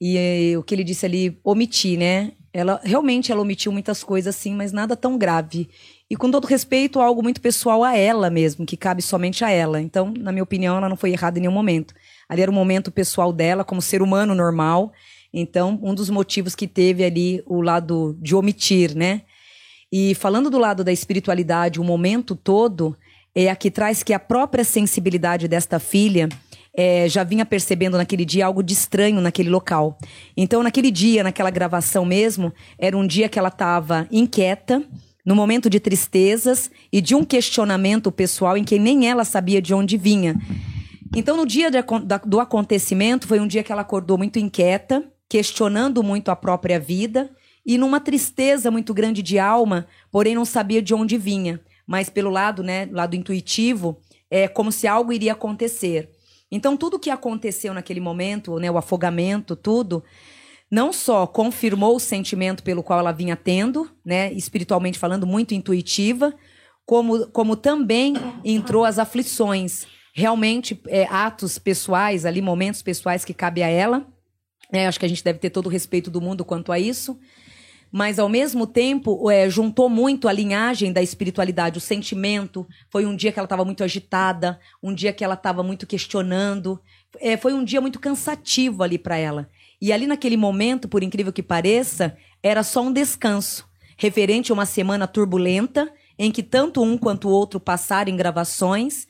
E é, o que ele disse ali, omitir, né? Ela realmente ela omitiu muitas coisas, sim, mas nada tão grave. E com todo respeito, algo muito pessoal a ela mesmo, que cabe somente a ela. Então, na minha opinião, ela não foi errada em nenhum momento. Ali era um momento pessoal dela, como ser humano normal. Então, um dos motivos que teve ali o lado de omitir, né? E falando do lado da espiritualidade, o momento todo, é aqui traz que a própria sensibilidade desta filha é, já vinha percebendo naquele dia algo de estranho naquele local. Então, naquele dia, naquela gravação mesmo, era um dia que ela estava inquieta, no momento de tristezas e de um questionamento pessoal em que nem ela sabia de onde vinha. Então, no dia de da- do acontecimento, foi um dia que ela acordou muito inquieta, questionando muito a própria vida e numa tristeza muito grande de alma, porém não sabia de onde vinha. Mas pelo lado, né, lado intuitivo, é como se algo iria acontecer. Então, tudo que aconteceu naquele momento, né, o afogamento, tudo, não só confirmou o sentimento pelo qual ela vinha tendo, né, espiritualmente falando, muito intuitiva, como, como também entrou as aflições, realmente é, atos pessoais ali, momentos pessoais que cabe a ela. É, acho que a gente deve ter todo o respeito do mundo quanto a isso. Mas, ao mesmo tempo, é, juntou muito a linhagem da espiritualidade, o sentimento. Foi um dia que ela estava muito agitada, um dia que ela estava muito questionando. É, foi um dia muito cansativo ali para ela. E ali, naquele momento, por incrível que pareça, era só um descanso, referente a uma semana turbulenta, em que tanto um quanto o outro passaram em gravações.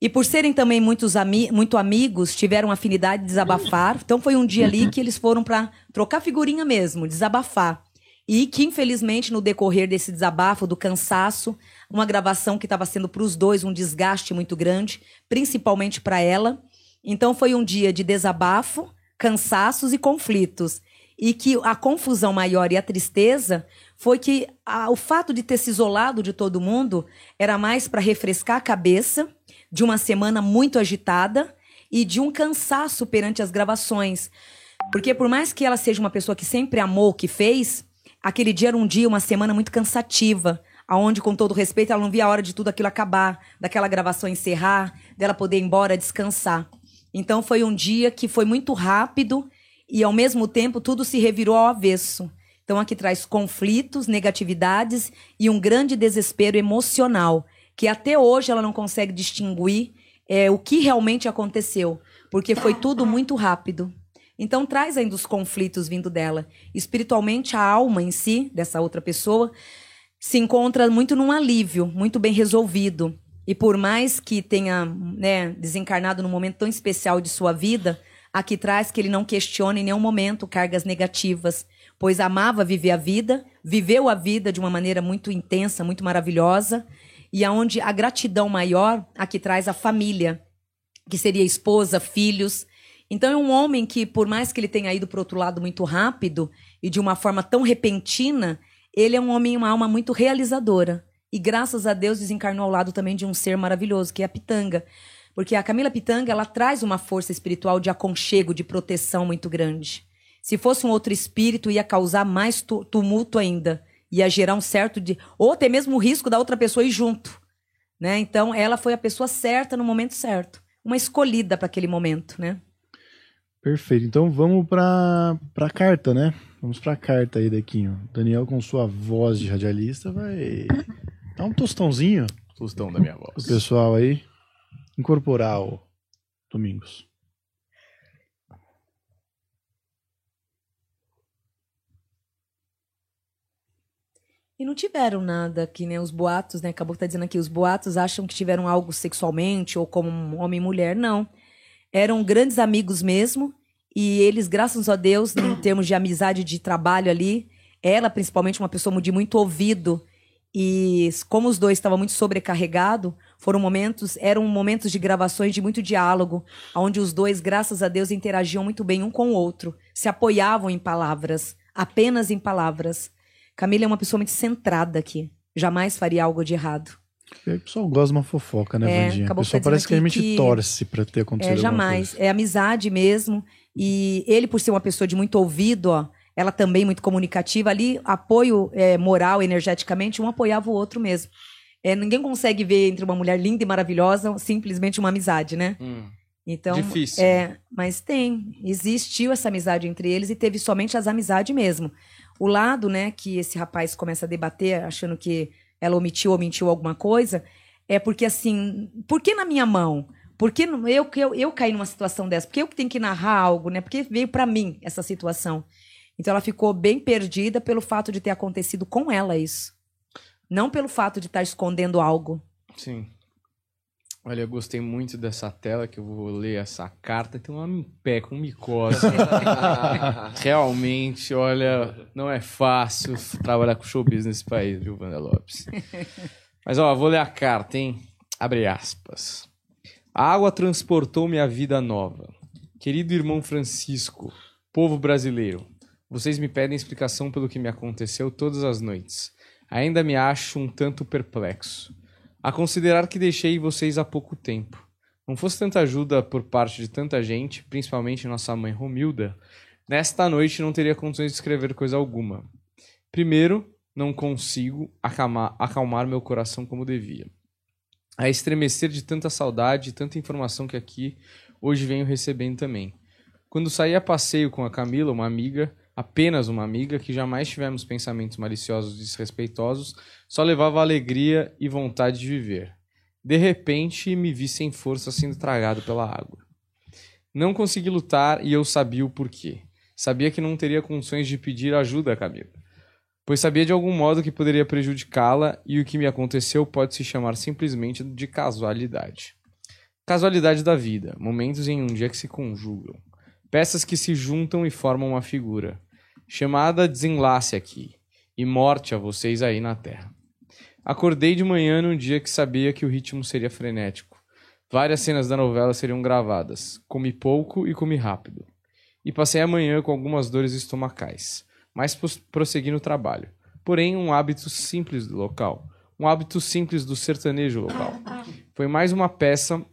E por serem também muitos ami muito amigos, tiveram afinidade de desabafar. Então foi um dia ali que eles foram para trocar figurinha mesmo, desabafar. E que, infelizmente, no decorrer desse desabafo, do cansaço, uma gravação que estava sendo para os dois um desgaste muito grande, principalmente para ela. Então foi um dia de desabafo, cansaços e conflitos. E que a confusão maior e a tristeza foi que a- o fato de ter se isolado de todo mundo era mais para refrescar a cabeça de uma semana muito agitada e de um cansaço perante as gravações. Porque por mais que ela seja uma pessoa que sempre amou o que fez, aquele dia era um dia, uma semana muito cansativa, aonde com todo respeito ela não via a hora de tudo aquilo acabar, daquela gravação encerrar, dela poder ir embora descansar. Então foi um dia que foi muito rápido e ao mesmo tempo tudo se revirou ao avesso. Então aqui traz conflitos, negatividades e um grande desespero emocional, que até hoje ela não consegue distinguir é, o que realmente aconteceu, porque foi tudo muito rápido. Então traz ainda os conflitos vindo dela. Espiritualmente, a alma em si, dessa outra pessoa, se encontra muito num alívio, muito bem resolvido. E por mais que tenha né, desencarnado num momento tão especial de sua vida, aqui traz que ele não questiona em nenhum momento cargas negativas, pois amava viver a vida, viveu a vida de uma maneira muito intensa, muito maravilhosa, e aonde a gratidão maior aqui traz a família, que seria esposa, filhos. Então é um homem que, por mais que ele tenha ido para outro lado muito rápido e de uma forma tão repentina, ele é um homem, uma alma muito realizadora. E graças a Deus desencarnou ao lado também de um ser maravilhoso, que é a Pitanga. Porque a Camila Pitanga, ela traz uma força espiritual de aconchego, de proteção muito grande. Se fosse um outro espírito, ia causar mais tu- tumulto ainda. Ia gerar um certo de. Ou até mesmo o risco da outra pessoa ir junto. Né? Então, ela foi a pessoa certa no momento certo. Uma escolhida para aquele momento, né? Perfeito. Então vamos pra, pra carta, né? Vamos pra carta aí, Dequinho. Daniel, com sua voz de radialista, vai dar um tostãozinho Tostão da minha voz. pessoal aí incorporar o Domingos. E não tiveram nada aqui, né? Os boatos, né? Acabou que tá dizendo aqui, os boatos acham que tiveram algo sexualmente ou como um homem e mulher. Não. Eram grandes amigos mesmo. E eles, graças a Deus, em termos de amizade, de trabalho ali, ela, principalmente, uma pessoa de muito ouvido. E como os dois estavam muito sobrecarregados, foram momentos, eram momentos de gravações de muito diálogo, onde os dois, graças a Deus, interagiam muito bem um com o outro, se apoiavam em palavras, apenas em palavras. Camila é uma pessoa muito centrada aqui. Jamais faria algo de errado. E aí o pessoal gosta de uma fofoca, né, É, Vandinha? O pessoal parece que realmente que- torce pra ter acontecido É, alguma jamais. coisa. É amizade mesmo. E ele, por ser uma pessoa de muito ouvido, ó, ela também muito comunicativa, ali, apoio é, moral, energeticamente, um apoiava o outro mesmo. É, ninguém consegue ver entre uma mulher linda e maravilhosa simplesmente uma amizade, né? Hum, Então, Difícil. É, mas tem. Existiu essa amizade entre eles e teve somente as amizades mesmo. O lado, né, que esse rapaz começa a debater, achando que ela omitiu ou mentiu alguma coisa, é porque assim, por que na minha mão? Por que eu, eu, eu caí numa situação dessa? Por que eu que tenho que narrar algo, né? Porque veio pra mim essa situação. Então ela ficou bem perdida pelo fato de ter acontecido com ela isso. Não pelo fato de estar escondendo algo. sim. Olha, eu gostei muito dessa tela que eu vou ler essa carta. Tem um pé com micose. Realmente, olha, não é fácil trabalhar com showbiz nesse país, viu, Wanda Lopes? Mas, ó, vou ler a carta, hein? Abre aspas. A água transportou minha vida nova. Querido irmão Francisco, povo brasileiro, vocês me pedem explicação pelo que me aconteceu todas as noites. Ainda me acho um tanto perplexo. A considerar que deixei vocês há pouco tempo. Não fosse tanta ajuda por parte de tanta gente, principalmente nossa mãe Romilda, nesta noite não teria condições de escrever coisa alguma. Primeiro, não consigo acalmar, acalmar meu coração como devia. A estremecer de tanta saudade e tanta informação que aqui hoje venho recebendo também. Quando saí a passeio com a Camila, uma amiga, apenas uma amiga, que jamais tivemos pensamentos maliciosos e desrespeitosos, só levava alegria e vontade de viver. De repente, me vi sem força sendo tragado pela água. Não consegui lutar e eu sabia o porquê. Sabia que não teria condições de pedir ajuda a Camila, pois sabia de algum modo que poderia prejudicá-la e o que me aconteceu pode se chamar simplesmente de casualidade. Casualidade da vida, momentos em um dia que se conjugam, peças que se juntam e formam uma figura, chamada desenlace aqui, e morte a vocês aí na terra. Acordei de manhã num dia que sabia que o ritmo seria frenético. Várias cenas da novela seriam gravadas. Comi pouco e comi rápido. E passei a manhã com algumas dores estomacais, mas pros- prossegui no trabalho. Porém, um hábito simples do local. Um hábito simples do sertanejo local. Foi mais uma peça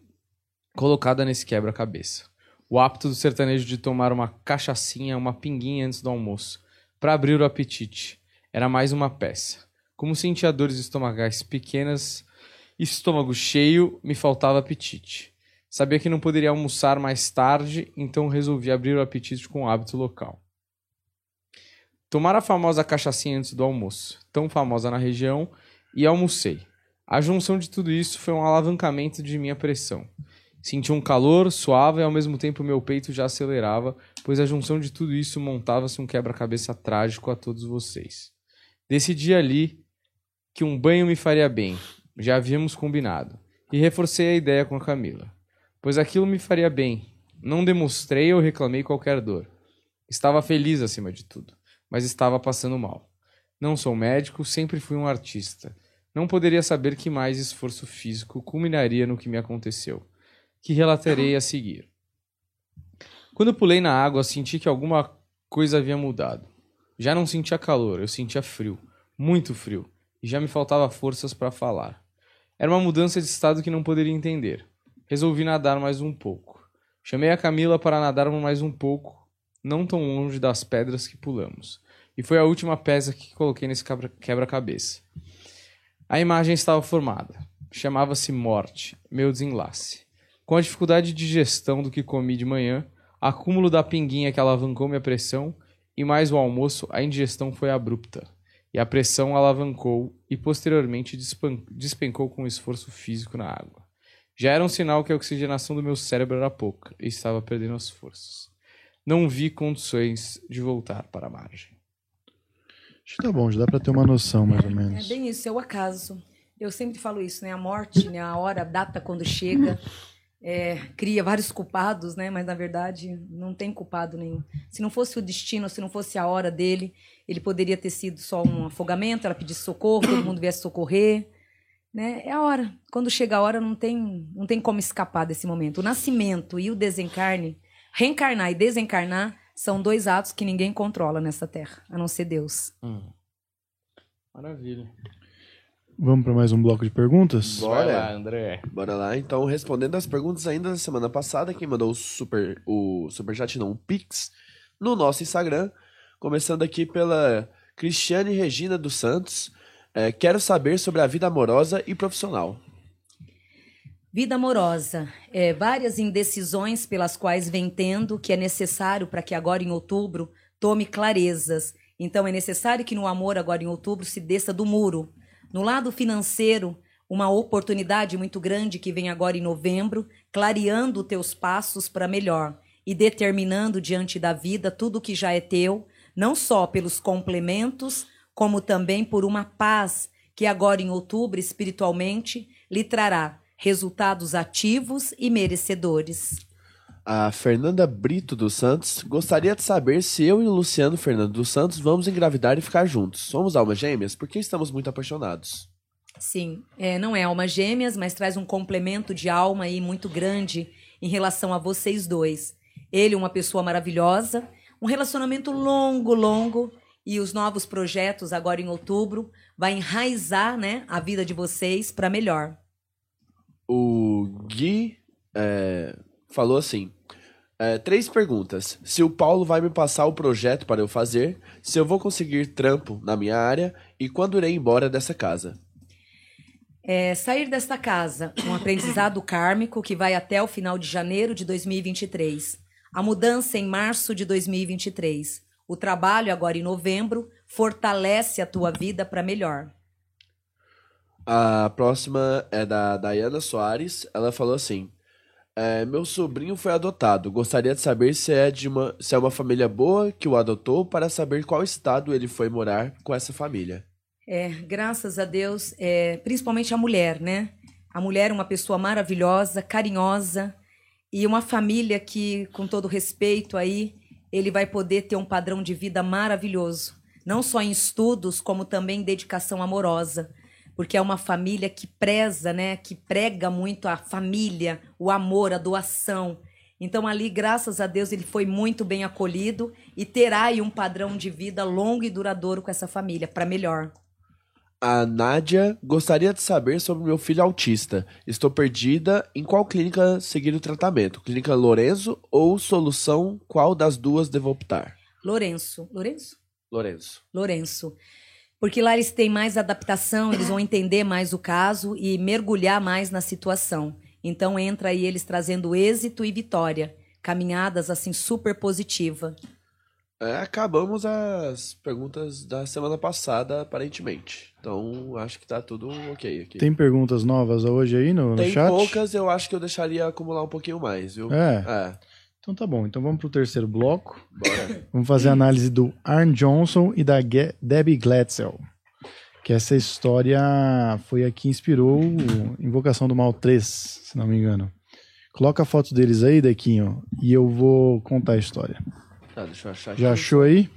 colocada nesse quebra-cabeça. O hábito do sertanejo de tomar uma cachaçinha, uma pinguinha antes do almoço, para abrir o apetite. Era mais uma peça. Como sentia dores estomacais pequenas, estômago cheio, me faltava apetite. Sabia que não poderia almoçar mais tarde, então resolvi abrir o apetite com o hábito local. Tomar a famosa cachaçinha antes do almoço, tão famosa na região, e almocei. A junção de tudo isso foi um alavancamento de minha pressão. Senti um calor suave e ao mesmo tempo meu peito já acelerava, pois a junção de tudo isso montava-se um quebra-cabeça trágico a todos vocês. Decidi ali que um banho me faria bem, já havíamos combinado, e reforcei a ideia com a Camila, pois aquilo me faria bem. Não demonstrei ou reclamei qualquer dor. Estava feliz acima de tudo, mas estava passando mal. Não sou médico, sempre fui um artista. Não poderia saber que mais esforço físico culminaria no que me aconteceu, que relatarei a seguir. Quando pulei na água, senti que alguma coisa havia mudado. Já não sentia calor, eu sentia frio, muito frio, e já me faltava forças para falar. Era uma mudança de estado que não poderia entender. Resolvi nadar mais um pouco. Chamei a Camila para nadarmos mais um pouco, não tão longe das pedras que pulamos. E foi a última peça que coloquei nesse quebra-cabeça. A imagem estava formada. Chamava-se Morte, meu desenlace. Com a dificuldade de digestão do que comi de manhã, acúmulo da pinguinha que alavancou minha pressão e mais o almoço, a indigestão foi abrupta. E a pressão alavancou e posteriormente despencou com esforço físico na água. Já era um sinal que a oxigenação do meu cérebro era pouca e estava perdendo as forças. Não vi condições de voltar para a margem. Acho que tá bom, já dá pra ter uma noção, mais ou É menos. bem isso, é o acaso. Eu sempre falo isso, né? A morte, né? A hora, a data quando chega, é, cria vários culpados, né? Mas na verdade não tem culpado nenhum. Se não fosse o destino, se não fosse a hora dele, ele poderia ter sido só um afogamento, ela pedisse socorro, todo mundo viesse socorrer, né? É a hora. Quando chega a hora, não tem, não tem como escapar desse momento. O nascimento e o desencarne, reencarnar e desencarnar, são dois atos que ninguém controla nessa terra, a não ser Deus. Maravilha. Vamos para mais um bloco de perguntas? Vai Bora. lá, André. Bora lá, então, respondendo as perguntas ainda da semana passada, quem mandou o super, o superchat não, o Pix, no nosso Instagram, começando aqui pela Cristiane Regina dos Santos, é, quero saber sobre a vida amorosa e profissional. Vida amorosa. É, várias indecisões pelas quais vem tendo que é necessário para que agora em outubro tome clarezas. Então é necessário que no amor agora em outubro se desça do muro. No lado financeiro, uma oportunidade muito grande que vem agora em novembro, clareando teus passos para melhor e determinando diante da vida tudo que já é teu, não só pelos complementos, como também por uma paz que agora em outubro espiritualmente lhe trará resultados ativos e merecedores. A Fernanda Brito dos Santos gostaria de saber se eu e o Luciano Fernando dos Santos vamos engravidar e ficar juntos. Somos almas gêmeas porque estamos muito apaixonados. Sim, é, não é alma gêmeas, mas traz um complemento de alma aí muito grande em relação a vocês dois. Ele, uma pessoa maravilhosa, um relacionamento longo, longo, e os novos projetos agora em outubro vai enraizar, né, a vida de vocês para melhor. O Gui é, falou assim: é, três perguntas. Se o Paulo vai me passar o projeto para eu fazer, se eu vou conseguir trampo na minha área e quando irei embora dessa casa. É, sair desta casa, um aprendizado kármico que vai até o final de janeiro de 2023. A mudança em março de 2023. O trabalho agora em novembro fortalece a tua vida para melhor. A próxima é da Dayana Soares. Ela falou assim: é, Meu sobrinho foi adotado. Gostaria de saber se é, de uma, se é uma família boa que o adotou para saber qual estado ele foi morar com essa família. É, graças a Deus, é, principalmente a mulher, né? A mulher é uma pessoa maravilhosa, carinhosa e uma família que, com todo respeito aí, ele vai poder ter um padrão de vida maravilhoso. Não só em estudos, como também em dedicação amorosa. Porque é uma família que preza, né? Que prega muito a família, o amor, a doação. Então, ali, graças a Deus, ele foi muito bem acolhido e terá aí um padrão de vida longo e duradouro com essa família, para melhor. A Nádia gostaria de saber sobre meu filho autista. Estou perdida em qual clínica seguir o tratamento? Clínica Lorenzo ou solução? Qual das duas devo optar? Lourenço. Lourenço? Lorenzo. Lourenço. Porque lá eles têm mais adaptação, eles vão entender mais o caso e mergulhar mais na situação. Então entra aí eles trazendo êxito e vitória. Caminhadas assim super positiva. É, acabamos as perguntas da semana passada, aparentemente. Então, acho que tá tudo ok aqui. Tem perguntas novas hoje aí no, no Tem chat? poucas, eu acho que eu deixaria acumular um pouquinho mais, viu? É. É, Então tá bom. Então vamos pro terceiro bloco. bora. Vamos fazer a análise do Arn Johnson e da Ge- Debbie Glatzel. Que essa história foi a que inspirou o Invocação do Mal 3, se não me engano. Coloca a foto deles aí, Dequinho, e eu vou contar a história. Tá, deixa eu achar Já achou aí?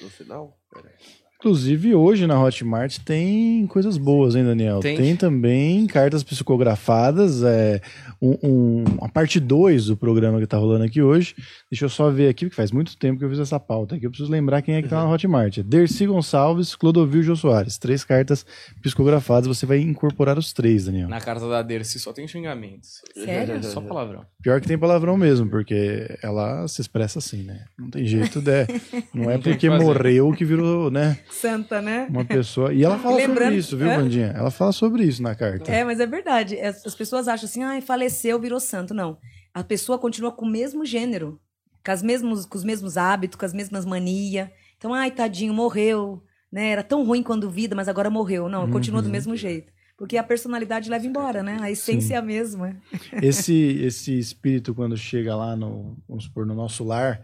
no final. Pera aí. Inclusive, hoje na Hotmart tem coisas boas, hein, Daniel? Tem. também cartas psicografadas, é, um, um- a parte 2 do programa que tá rolando aqui hoje. Deixa eu só ver aqui, porque faz muito tempo que eu fiz essa pauta aqui. Eu preciso lembrar quem é que tá na Hotmart. É Dercy Gonçalves, Clodovil Jô Soares. Três cartas psicografadas. Você vai incorporar os três, Daniel. Na carta da Dercy só tem xingamentos. Sério? Só palavrão. Pior que tem palavrão mesmo, porque ela se expressa assim, né? Não tem jeito, né? Não é tem porque morreu que virou, né? Santa, né? Uma pessoa. E ela fala Lembrando- sobre isso, viu, Hã? Ela fala sobre isso na carta. É, mas é verdade. As as pessoas acham assim, ah, faleceu, virou santo. Não. A pessoa continua com o mesmo gênero, com, as mesmos, com os mesmos hábitos, com as mesmas manias. Então, ai, tadinho, morreu. Né? Era tão ruim quando vida, mas agora morreu. Não, continua do mesmo jeito. Porque a personalidade leva embora, né? A essência é a mesma. Esse, esse espírito, quando chega lá no, vamos supor, no nosso lar,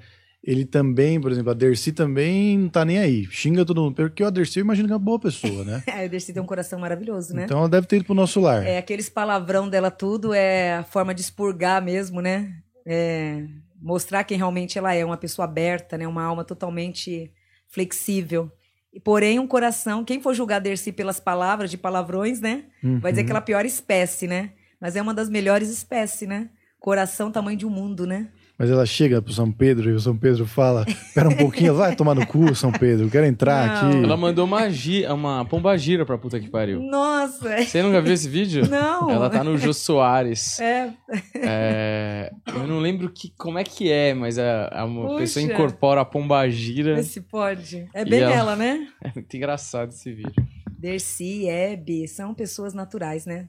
ele também, por exemplo, a Dercy também não tá nem aí. Xinga todo mundo. Porque a Dercy eu imagino que é uma boa pessoa, né? É, o Dercy tem um coração maravilhoso, né? Então ela deve ter ido pro nosso lar. É, aqueles palavrão dela tudo é a forma de expurgar mesmo, né? É, mostrar quem realmente ela é, uma pessoa aberta, né? Uma alma totalmente flexível. E, Porém, um coração, quem for julgar Dercy pelas palavras, de palavrões, né? Vai dizer que ela é a pior espécie, né? Mas é uma das melhores espécies, né? Coração tamanho de um mundo, né? Mas ela chega pro São Pedro e o São Pedro fala: Espera um pouquinho, vai tomar no cu, São Pedro, eu quero entrar Não. aqui. Ela mandou uma, gi- uma pomba gira pra puta que pariu. Nossa! Você nunca viu esse vídeo? Não. Ela tá no Jô Soares. É, É, eu não lembro que, como é que é, mas a, a pessoa incorpora a pomba gira. vê se pode. É bem ela- ela, né? É muito engraçado esse vídeo. Dercy, Hebe, são pessoas naturais, né?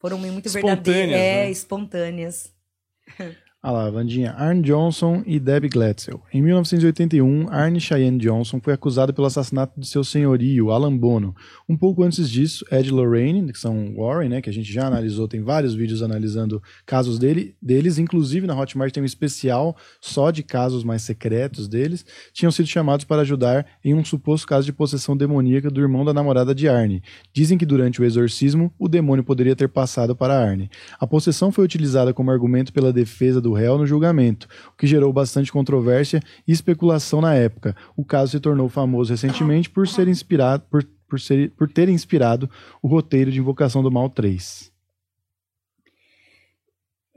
Foram muito Espontâneas, verdadeiras. É, né? espontâneas. Ah lá, Vandinha. Arne Johnson e Debbie Glatzel. Em 1981, Arne Cheyenne Johnson foi acusado pelo assassinato de seu senhorio, Alan Bono. Um pouco antes disso, Ed Lorraine, que são Warren, né, que a gente já analisou, tem vários vídeos analisando casos dele, deles, inclusive na Hotmart tem um especial só de casos mais secretos deles, tinham sido chamados para ajudar em um suposto caso de possessão demoníaca do irmão da namorada de Arne. Dizem que durante o exorcismo, o demônio poderia ter passado para Arne. A possessão foi utilizada como argumento pela defesa do réu no julgamento, o que gerou bastante controvérsia e especulação na época. O caso se tornou famoso recentemente por ser inspirado por, por, ser, por ter inspirado o roteiro de Invocação do Mal 3.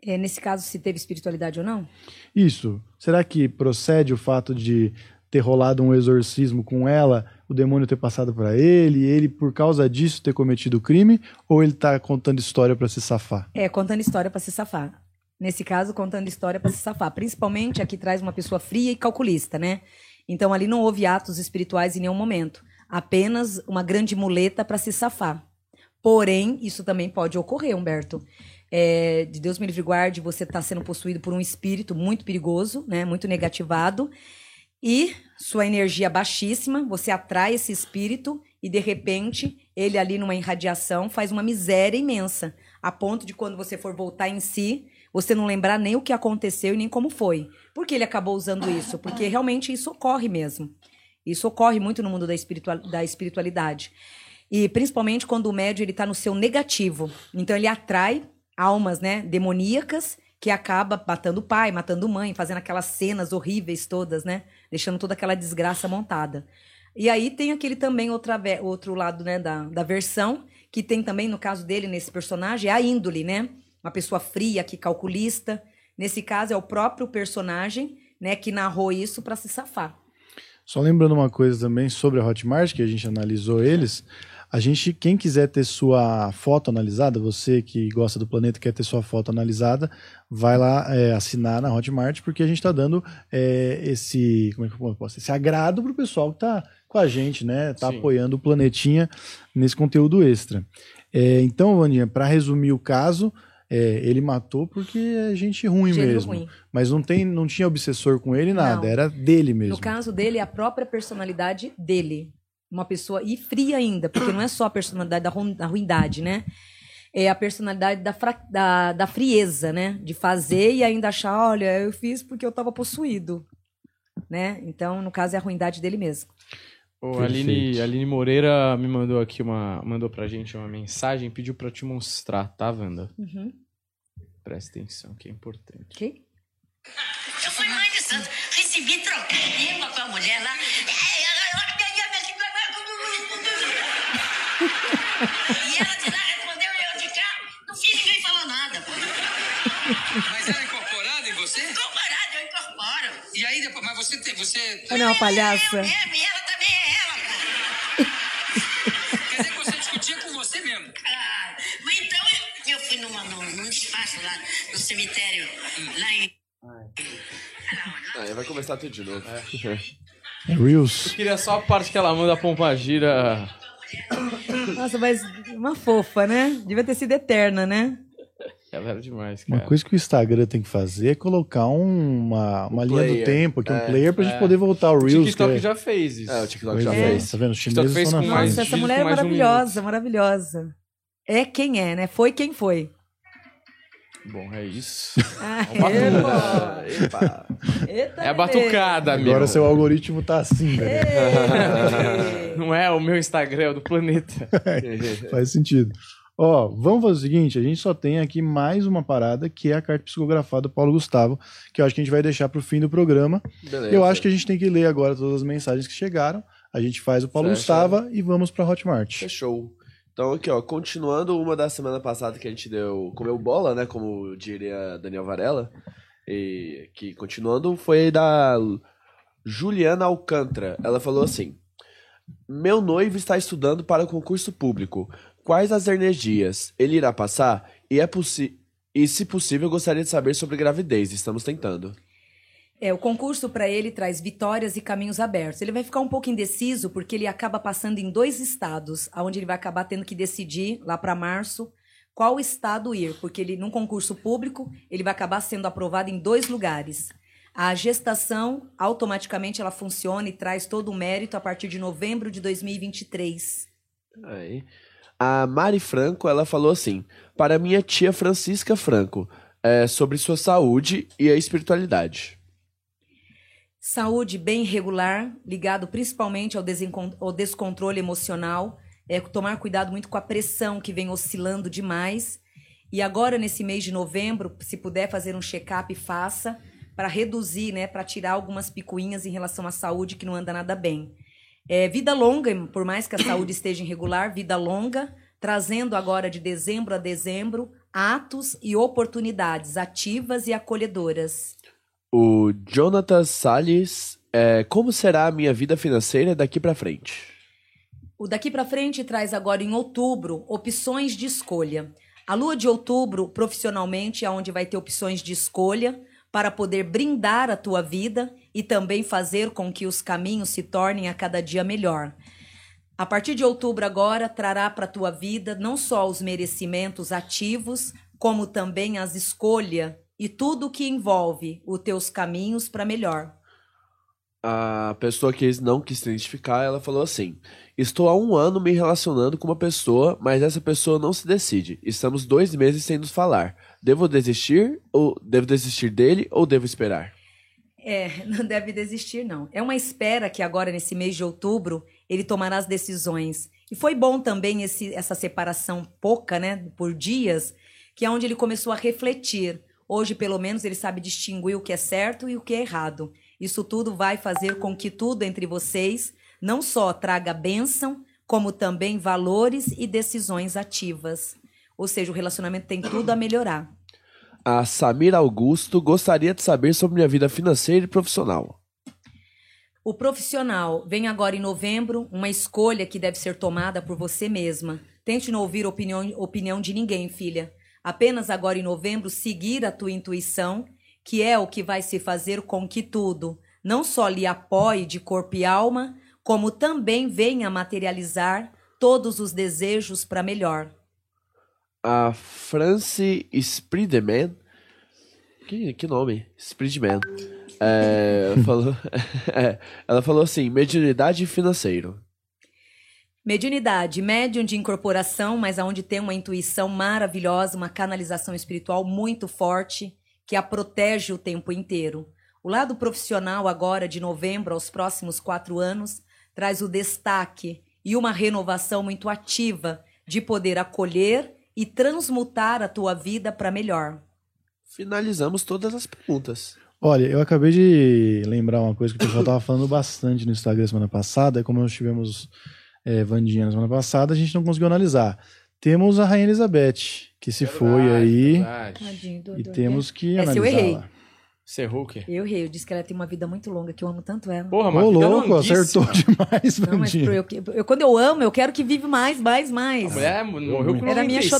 É, nesse caso, se teve espiritualidade ou não? Isso. Será que procede o fato de ter rolado um exorcismo com ela, o demônio ter passado para ele, ele por causa disso ter cometido o crime, ou ele tá contando história para se safar? É, contando história pra se safar. Nesse caso, contando história pra se safar. Principalmente aqui traz uma pessoa fria e calculista, né? Então ali não houve atos espirituais em nenhum momento. Apenas uma grande muleta pra se safar. Porém, isso também pode ocorrer, Humberto. É, de Deus me livre guarde, você está sendo possuído por um espírito muito perigoso, né? Muito negativado. E sua energia baixíssima, você atrai esse espírito e de repente ele ali numa irradiação faz uma miséria imensa, a ponto de quando você for voltar em si, você não lembrar nem o que aconteceu e nem como foi. Por que ele acabou usando isso? Porque realmente isso ocorre mesmo. Isso ocorre muito no mundo da, espiritual, da espiritualidade. E principalmente quando o médio ele está no seu negativo. Então ele atrai almas, né, demoníacas que acaba matando o pai, matando mãe, fazendo aquelas cenas horríveis todas, né, deixando toda aquela desgraça montada. E aí tem aquele também outra, outro lado, né, da, da versão, que tem também, no caso dele, nesse personagem, a índole, né? Uma pessoa fria, que calculista. Nesse caso, é o próprio personagem, né, que narrou isso para se safar. Só lembrando uma coisa também sobre a Hotmart, que a gente analisou eles. A gente, quem quiser ter sua foto analisada, você que gosta do planeta e quer ter sua foto analisada, vai lá é, assinar na Hotmart, porque a gente está dando é, esse, como é que eu posso esse agrado pro pessoal que tá com a gente, né? Tá Sim. apoiando o Planetinha nesse conteúdo extra. É, então, Vandinha, para resumir o caso, é, ele matou porque é gente ruim Gênero mesmo. ruim. Mas não, tem, não tinha obsessor com ele, nada. Não. Era dele mesmo. No caso dele, é a própria personalidade dele. Uma pessoa, e fria ainda, porque não é só a personalidade da, ru- da ruindade, né? É a personalidade da, fra- da, da frieza, né? De fazer e ainda achar, olha, eu fiz porque eu tava possuído. Né? Então, no caso, é a ruindade dele mesmo. O. Aline, Aline Moreira me mandou aqui uma. mandou pra gente uma mensagem, pediu pra te mostrar, tá, Wanda? Uhum. Presta atenção, que é importante. Ok? Eu fui mãe de santo, recebi troquinha com a mulher lá. E ela de lá respondeu e eu de cá. No fim ninguém falou nada. pô. Mas era incorporado em você? Incorporado, eu incorporo. E aí depois, mas você tem, você. Olha uma palhaça. Eu mesmo, e ela também é ela, pô. Quer dizer que você discutia com você mesmo? Ah, mas então eu, eu fui numa, num, num despacho lá no cemitério, lá em. Aí vai começar tudo de novo. É Reels. Eu queria só a parte que ela manda a pompa gira. Nossa, mas uma fofa, né? Devia ter sido eterna, né? Ela era demais, Uma cara. coisa que o Instagram tem que fazer é colocar um- uma, uma linha do tempo, aqui, um É, player pra gente é. poder voltar ao O Reels. TikTok que é- já fez isso. É, o TikTok Pois já é, fez. Tá vendo? Os TikTok chineses fez estão com na mais- frente. Nossa, essa mulher é de um maravilhosa, maravilhosa. É quem é, né? Foi quem foi. Bom, é isso. Ah, Ah, epa. epa. É batucada, meu. Agora seu algoritmo tá assim, velho. Não é o meu Instagram, é o do planeta. Faz sentido. Ó, vamos fazer o seguinte: a gente só tem aqui mais uma parada que é a carta psicografada do Paulo Gustavo, que eu acho que a gente vai deixar pro fim do programa. Beleza. Eu acho que a gente tem que ler agora todas as mensagens que chegaram. A gente faz o Paulo Fecha. Gustavo e vamos pra Hotmart. Fechou. Então aqui, ó, continuando uma da semana passada que a gente deu, comeu bola, né, como diria Daniel Varela. E que continuando foi da Juliana Alcântara. Ela falou assim: Meu noivo está estudando para concurso público. Quais as energias ele irá passar? E é e se possível, gostaria de saber sobre gravidez. Estamos tentando. É, o concurso para ele traz vitórias e caminhos abertos. Ele vai ficar um pouco indeciso porque ele acaba passando em dois estados, onde ele vai acabar tendo que decidir lá para março qual estado ir, porque ele num concurso público ele vai acabar sendo aprovado em dois lugares. A gestação automaticamente ela funciona e traz todo o mérito a partir de novembro de 2023. Aí. A Mari Franco, ela falou assim: para minha tia Francisca Franco, é, sobre sua saúde e a espiritualidade. Saúde bem regular, ligado principalmente ao, ao descontrole emocional, é tomar cuidado muito com a pressão que vem oscilando demais. E agora nesse mês de novembro, se puder fazer um check-up, faça para reduzir, né, para tirar algumas picuinhas em relação à saúde que não anda nada bem. É, vida longa, por mais que a saúde esteja irregular, vida longa, trazendo agora de dezembro a dezembro atos e oportunidades ativas e acolhedoras. O Jonathan Salles, é, como será a minha vida financeira daqui pra frente? O daqui para frente traz agora em outubro opções de escolha. A lua de outubro, profissionalmente, é onde vai ter opções de escolha para poder brindar a tua vida e também fazer com que os caminhos se tornem a cada dia melhor. A partir de outubro agora trará para a tua vida não só os merecimentos ativos, como também as escolhas e tudo que envolve os teus caminhos para melhor. A pessoa que não quis se identificar, ela falou assim: Estou há um ano me relacionando com uma pessoa, mas essa pessoa não se decide. Estamos dois meses sem nos falar. Devo desistir ou devo desistir dele ou devo esperar? É, não deve desistir, não. É uma espera que agora, nesse mês de outubro, ele tomará as decisões. E foi bom também esse, essa separação pouca, né, por dias, que é onde ele começou a refletir. Hoje, pelo menos, ele sabe distinguir o que é certo e o que é errado. Isso tudo vai fazer com que tudo entre vocês não só traga bênção, como também valores e decisões ativas. Ou seja, o relacionamento tem tudo a melhorar. A Samira Augusto gostaria de saber sobre minha vida financeira e profissional. O profissional vem agora em novembro, uma escolha que deve ser tomada por você mesma. Tente não ouvir opinião, opinião de ninguém, filha. Apenas agora em novembro seguir a tua intuição, que é o que vai se fazer com que tudo não só lhe apoie de corpo e alma, como também venha materializar todos os desejos para melhor. A France Sprideman. Que, que nome? Sprideman. É, falou, é, ela falou assim: mediunidade financeiro. Mediunidade, médium de incorporação, mas aonde tem uma intuição maravilhosa, uma canalização espiritual muito forte, que a protege o tempo inteiro. O lado profissional, agora de novembro aos próximos quatro anos, traz o destaque e uma renovação muito ativa de poder acolher e transmutar a tua vida para melhor. Finalizamos todas as perguntas. Olha, eu acabei de lembrar uma coisa que o pessoal tava falando bastante no Instagram semana passada, como nós tivemos é, Vandinha na semana passada, a gente não conseguiu analisar. Temos a Rainha Elizabeth, que se foi Verdade, aí, verdade. E temos que Essa eu analisar. errei. lá. O quê? Eu errei, eu disse que ela tem uma vida muito longa, que eu amo tanto ela. Porra, Ô, mas vida louco, acertou demais, Não, mas eu, eu- quando eu amo, eu quero que vive mais, mais, mais. A mulher morreu com Era a minha 96.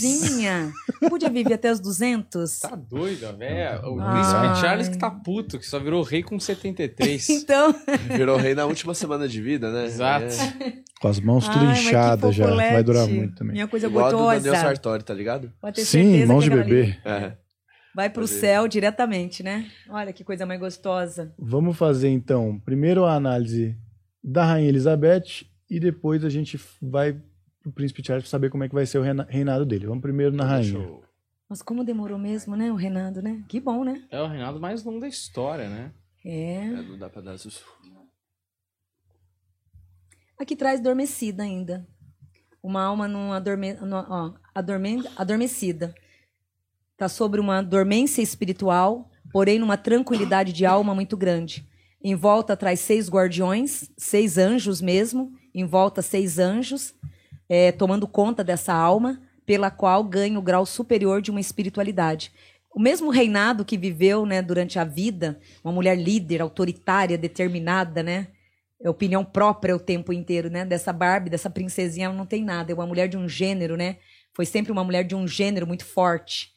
xodozinha. Podia viver até os 200? Tá doida, velho. O Ai. príncipe Charles que tá puto, que só virou rei com 73. Então, Virou rei na última semana de vida, né? Exato. É. Com as mãos tudo Ai, mas que inchadas já. Vai durar muito também. Minha coisa Igual a do Daniel gostosa. Sartori, tá ligado? Pode ter Sim, certeza mãos que de aquela ali bebê. É. Vai pro Fazer. céu diretamente, né? Olha que coisa mais gostosa. Vamos fazer então, primeiro a análise da Rainha Elizabeth e depois a gente vai pro Príncipe Charles pra saber como é que vai ser o reina- reinado dele. Vamos primeiro na Rainha. Show. Mas como demorou mesmo, né, o Renado, né? Que bom, né? É o reinado mais longo da história, né? É. É, não dá pra dar sussurro. Aqui traz adormecida ainda. Uma alma num adorme... no- ó, adorme... adormecida. Tá sobre uma dormência espiritual, porém numa tranquilidade de alma muito grande. Em volta traz seis guardiões, seis anjos mesmo. Em volta, seis anjos, é, tomando conta dessa alma, pela qual ganha o grau superior de uma espiritualidade. o mesmo reinado que viveu, né, durante a vida, uma mulher líder, autoritária, determinada, né? É opinião própria o tempo inteiro, né? Dessa Barbie, dessa princesinha, ela não tem nada. É uma mulher de um gênero, né? Foi sempre uma mulher de um gênero muito forte.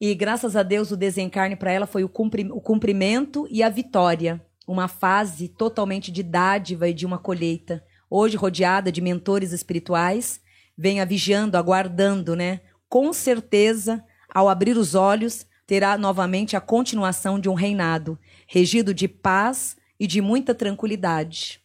E graças a Deus o desencarne para ela foi o, cumpri- o cumprimento e a vitória. Uma fase totalmente de dádiva e de uma colheita. Hoje, rodeada de mentores espirituais, venha vigiando, aguardando, né? Com certeza, ao abrir os olhos, terá novamente a continuação de um reinado, regido de paz e de muita tranquilidade.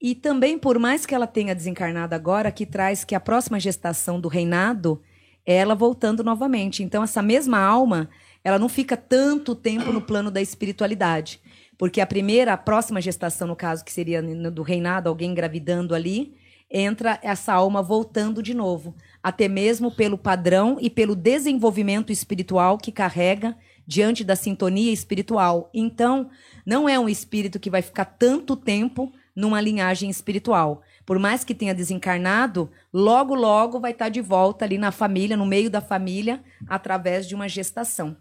E também, por mais que ela tenha desencarnado agora, aqui traz que a próxima gestação do reinado ela voltando novamente. Então, essa mesma alma, ela não fica tanto tempo no plano da espiritualidade. Porque a primeira, a próxima gestação, no caso, que seria do reinado, alguém engravidando ali, entra essa alma voltando de novo. Até mesmo pelo padrão e pelo desenvolvimento espiritual que carrega diante da sintonia espiritual. Então, não é um espírito que vai ficar tanto tempo numa linhagem espiritual. Por mais que tenha desencarnado, logo, logo vai estar de volta ali na família, no meio da família, através de uma gestação,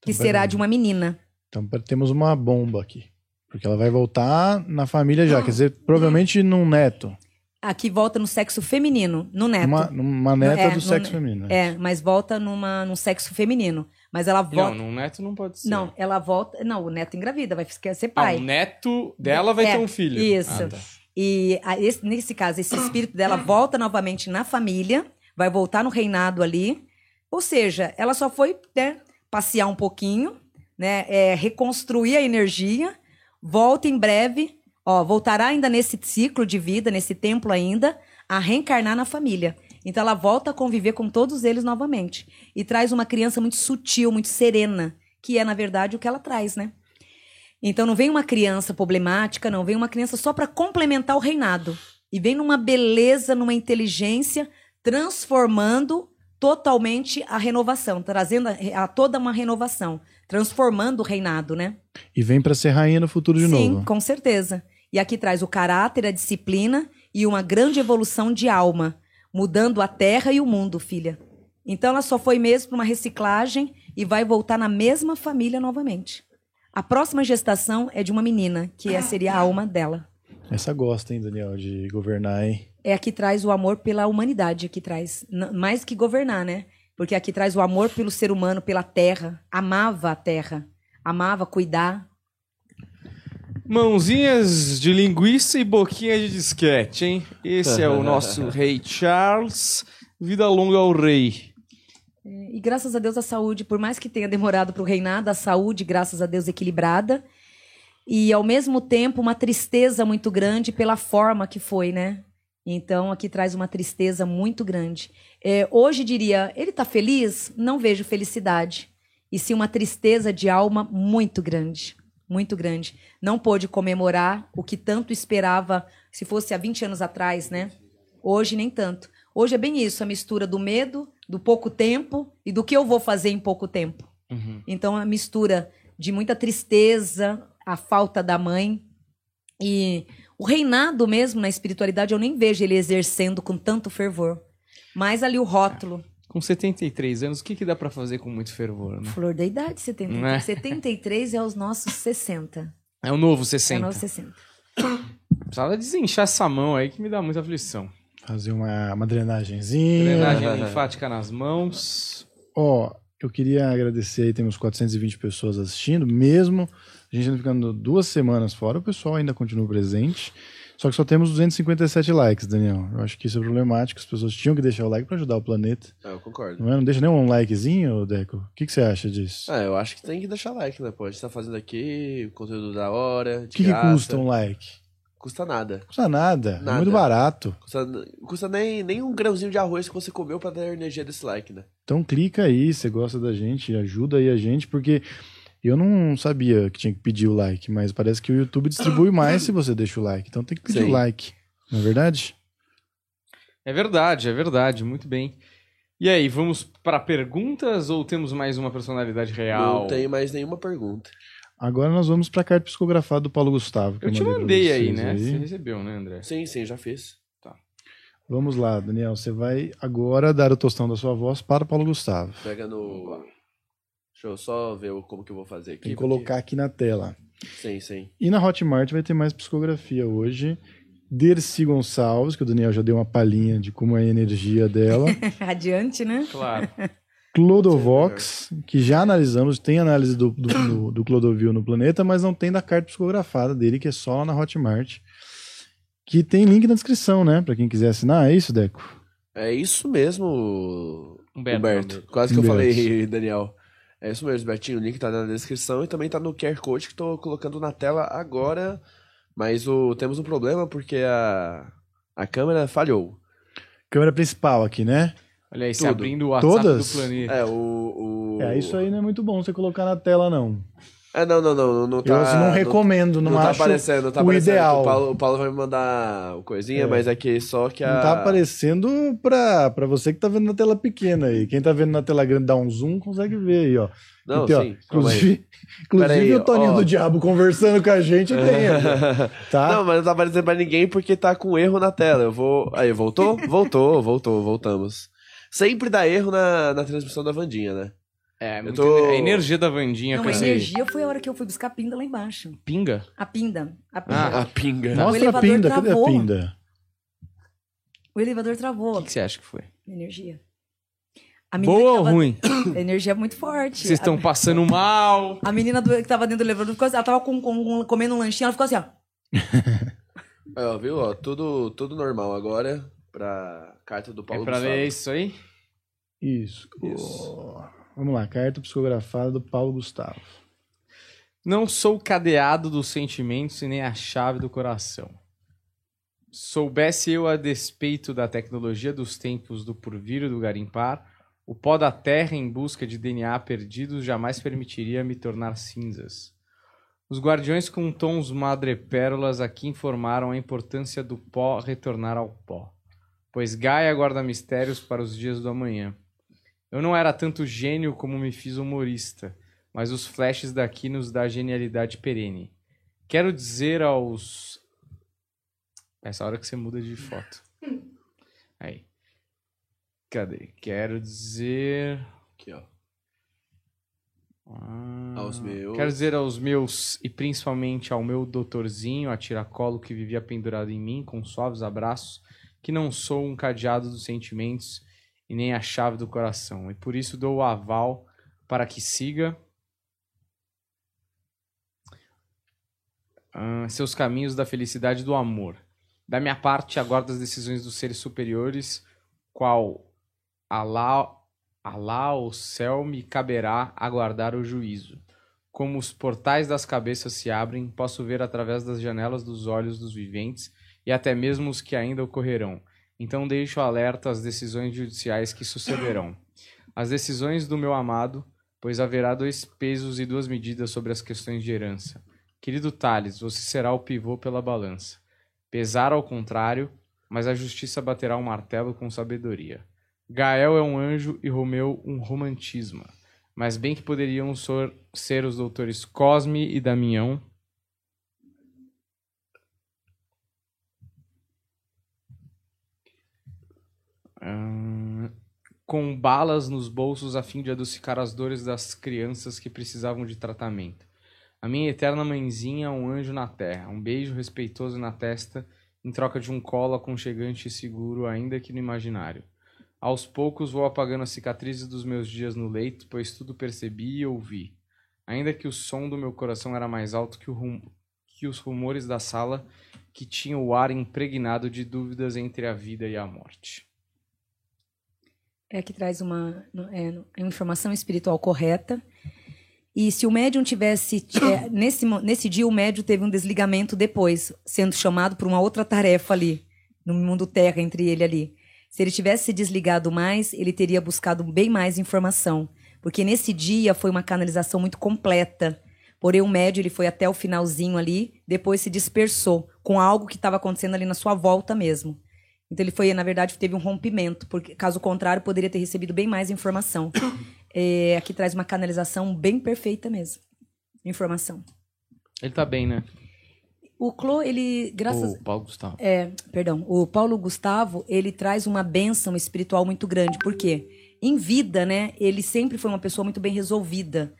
que Então, será de uma menina. Então temos uma bomba aqui. Porque ela vai voltar na família já. Quer dizer, provavelmente num neto. Aqui volta no sexo feminino, no neto. Uma, uma neta É, do no sexo ne- feminino. É, mas volta numa, num sexo feminino. Mas ela volta. Não, num neto não pode ser. Não, ela volta. Não, o neto engravida, vai quer ser Ah, pai. o neto dela vai É, ter um filho. isso. Ah, tá. E a- esse- nesse caso, esse espírito dela volta novamente na família, vai voltar no reinado ali. Ou seja, ela só foi né, passear um pouquinho, né, é, reconstruir a energia, volta em breve, ó, voltará ainda nesse ciclo de vida, nesse templo ainda, a reencarnar na família. Então ela volta a conviver com todos eles novamente. E traz uma criança muito sutil, muito serena, que é, na verdade, o que ela traz, né? Então não vem uma criança problemática, não vem uma criança só para complementar o reinado. E vem numa beleza, numa inteligência, transformando totalmente a renovação, trazendo a, a toda uma renovação, transformando o reinado, né? E vem pra ser rainha no futuro de Sim, novo. com certeza. E aqui traz o caráter, a disciplina e uma grande evolução de alma, mudando a terra e o mundo, filha. Então ela só foi mesmo para uma reciclagem e vai voltar na mesma família novamente. A próxima gestação é de uma menina, que é- seria a alma dela. Essa gosta, hein, Daniel, de governar, hein? É aqui traz o amor pela humanidade, aqui traz. Mais que governar, né? Porque aqui traz o amor pelo ser humano, pela terra. Amava a terra. Amava cuidar. Mãozinhas de linguiça e boquinha de disquete, hein? Esse é o nosso rei Charles. Vida longa ao rei. E graças a Deus a saúde, por mais que tenha demorado para o reinado, a saúde, graças a Deus, equilibrada. E ao mesmo tempo uma tristeza muito grande pela forma que foi, né? Então aqui traz uma tristeza muito grande. É, hoje diria, ele está feliz? Não vejo felicidade. E sim uma tristeza de alma muito grande. Muito grande. Não pôde comemorar o que tanto esperava se fosse há 20 anos atrás, né? Hoje nem tanto. Hoje é bem isso, a mistura do medo, do pouco tempo e do que eu vou fazer em pouco tempo. Então, a mistura de muita tristeza, a falta da mãe e o reinado mesmo na espiritualidade, eu nem vejo ele exercendo com tanto fervor. Mas ali o rótulo, Com 73 anos, o que, que dá pra fazer com muito fervor, né? flor da idade, 70, Né? 73 é os nossos 60. É o novo É 60. os nossos 60. Precisava desinchar essa mão aí que me dá muita aflição. Fazer uma, uma drenagenzinha. Drenagem linfática nas mãos. Ó, eu queria agradecer aí, temos 420 pessoas assistindo, mesmo a gente ainda ficando duas semanas fora, o pessoal ainda continua presente. Só que só temos 257 likes, Daniel. Eu acho que isso é problemático, as pessoas tinham que deixar o like pra ajudar o planeta. É, eu concordo. Não é? Não deixa nem um likezinho, Deco? O que, que você acha disso? É, eu acho que tem que deixar like, né? Pô, a gente tá fazendo aqui, conteúdo da hora. O que, que custa um like? Custa nada. Custa nada, é Nada. muito barato. Custa, custa nem, nem um grãozinho de arroz que você comeu pra dar energia desse like, né? Então clica aí, você gosta da gente, ajuda aí a gente, porque eu não sabia que tinha que pedir o like, mas parece que o YouTube distribui mais se você deixa o like. Então tem que pedir Sim. o like, não é verdade? É verdade, é verdade. Muito bem. E aí, vamos para perguntas ou temos mais uma personalidade real? Não tem mais nenhuma pergunta. Agora nós vamos pra carta psicografada do Paulo Gustavo. que Eu te mandei aí, né? aí. Você recebeu, né, André? Sim, sim, já fiz. Vamos lá, Daniel. Você vai agora dar o tostão da sua voz para o Paulo Gustavo. Pega no. Deixa eu só ver como que eu vou fazer aqui. Tem que colocar aqui na tela. Sim, sim. E na Hotmart vai ter mais psicografia hoje. Dercy Gonçalves, que o Daniel já deu uma palhinha de como é a energia dela. Radiante, né? Claro. Clodovox, que já analisamos, tem análise do, do, do, do Clodovil no planeta, mas não tem da carta psicografada dele, que é só lá na Hotmart. Que tem link na descrição, né? Pra quem quiser assinar. É isso, Deco? É isso mesmo, Humberto. Humberto. Quase que eu Humberto. falei, Daniel. É isso mesmo, Bertinho. O link tá na descrição e também tá no QR Code que tô colocando na tela agora. Mas o, temos um problema porque a, a câmera falhou. Câmera principal aqui, né? Olha aí, se abrindo o WhatsApp Todas? do planeta. É, o. o... É, isso aí não é muito bom você colocar na tela, não. É, não, não, não. Não, tá, Eu não recomendo, não, Não, tá acho aparecendo, não tá o aparecendo. ideal. O Paulo, o Paulo vai me mandar coisinha, É. mas aqui só que a. Não tá aparecendo pra, pra você que tá vendo na tela pequena aí. Quem tá vendo na tela grande dá um zoom, consegue ver aí, ó. Não, Então, ó, sim. aí. inclusive, inclusive Peraí, o Toninho ó. do Diabo conversando com a gente tem, ó, tá? Não, mas não tá aparecendo pra ninguém porque tá com erro na tela. Eu vou. Aí, voltou? Voltou, voltou, voltamos. Sempre dá erro na, na transmissão da Vandinha, né? É, Eu muito tô- a energia da Vandinha Não, a energia foi a hora que eu fui buscar a pinda lá embaixo. pinga. A pinda. A pinda. Ah, A pinga. o Mostra a elevador pinda, cadê a travou. pinda? O elevador travou. O que, que você acha que foi? Energia. A Boa ou ruim? A energia é muito forte. Vocês estão passando mal. A, a menina do- que tava dentro do elevador, ficou assim, ela tava com, com- com- comendo um lanchinho, ela ficou assim, ó. Ó, viu? Ó, tudo, tudo normal agora pra carta do Paulo É pra Gustavo. ler isso aí? Isso. Isso. Vamos lá, carta psicografada do Paulo Gustavo. Não sou cadeado dos sentimentos e nem a chave do coração. Soubesse eu a despeito da tecnologia dos tempos do porvir e do garimpar, o pó da terra em busca de DNA perdidos jamais permitiria me tornar cinzas. Os guardiões com tons madrepérolas aqui informaram a importância do pó retornar ao pó, pois Gaia guarda mistérios para os dias do amanhã. Eu não era tanto gênio como me fiz humorista, mas os flashes daqui nos dá genialidade perene. Quero dizer aos. Essa hora que você muda de foto. Aí. Cadê? Quero dizer. Aqui, ó. Ah, Aos meus. Quero dizer aos meus, e principalmente ao meu doutorzinho, a tiracolo que vivia pendurado em mim, com suaves abraços, que não sou um cadeado dos sentimentos e nem a chave do coração. E por isso dou o aval para que siga ah, seus caminhos da felicidade e do amor. Da minha parte, aguardo as decisões dos seres superiores, qual Alá, Alá ao céu me caberá aguardar o juízo. Como os portais das cabeças se abrem, posso ver através das janelas dos olhos dos viventes e até mesmo os que ainda ocorrerão. Então deixo alerta as decisões judiciais que sucederão. As decisões do meu amado, pois haverá dois pesos e duas medidas sobre as questões de herança. Querido Tales, você será o pivô pela balança. Pesar ao contrário, mas a justiça baterá o martelo com sabedoria. Gael é um anjo e Romeu um romantismo. Mas bem que poderiam ser os doutores Cosme e Damião. Com balas nos bolsos a fim de adocicar as dores das crianças que precisavam de tratamento. A minha eterna mãezinha um anjo na terra, um beijo respeitoso na testa, em troca de um colo aconchegante e seguro, ainda que no imaginário. Aos poucos vou apagando as cicatrizes dos meus dias no leito, pois tudo percebi e ouvi. Ainda que o som do meu coração era mais alto que, rum... que os rumores da sala, que tinha o ar impregnado de dúvidas entre a vida e a morte. É que traz uma, é, uma informação espiritual correta. E se o médium tivesse. é, nesse, nesse dia, o médium teve um desligamento depois, sendo chamado para uma outra tarefa ali, no mundo terra, entre ele ali. Se ele tivesse se desligado mais, ele teria buscado bem mais informação. Porque nesse dia foi uma canalização muito completa. Porém, o médium ele foi até o finalzinho ali, depois se dispersou com algo que estava acontecendo ali na sua volta mesmo. Então ele foi, na verdade, teve um rompimento, porque caso contrário, poderia ter recebido bem mais informação. É, aqui traz uma canalização bem perfeita mesmo. Informação. Ele tá bem, né? O Clô, ele, graças. O Paulo Gustavo. É, perdão, o Paulo Gustavo, ele traz uma bênção espiritual muito grande. Por quê? Em vida, né, ele sempre foi uma pessoa muito bem resolvida.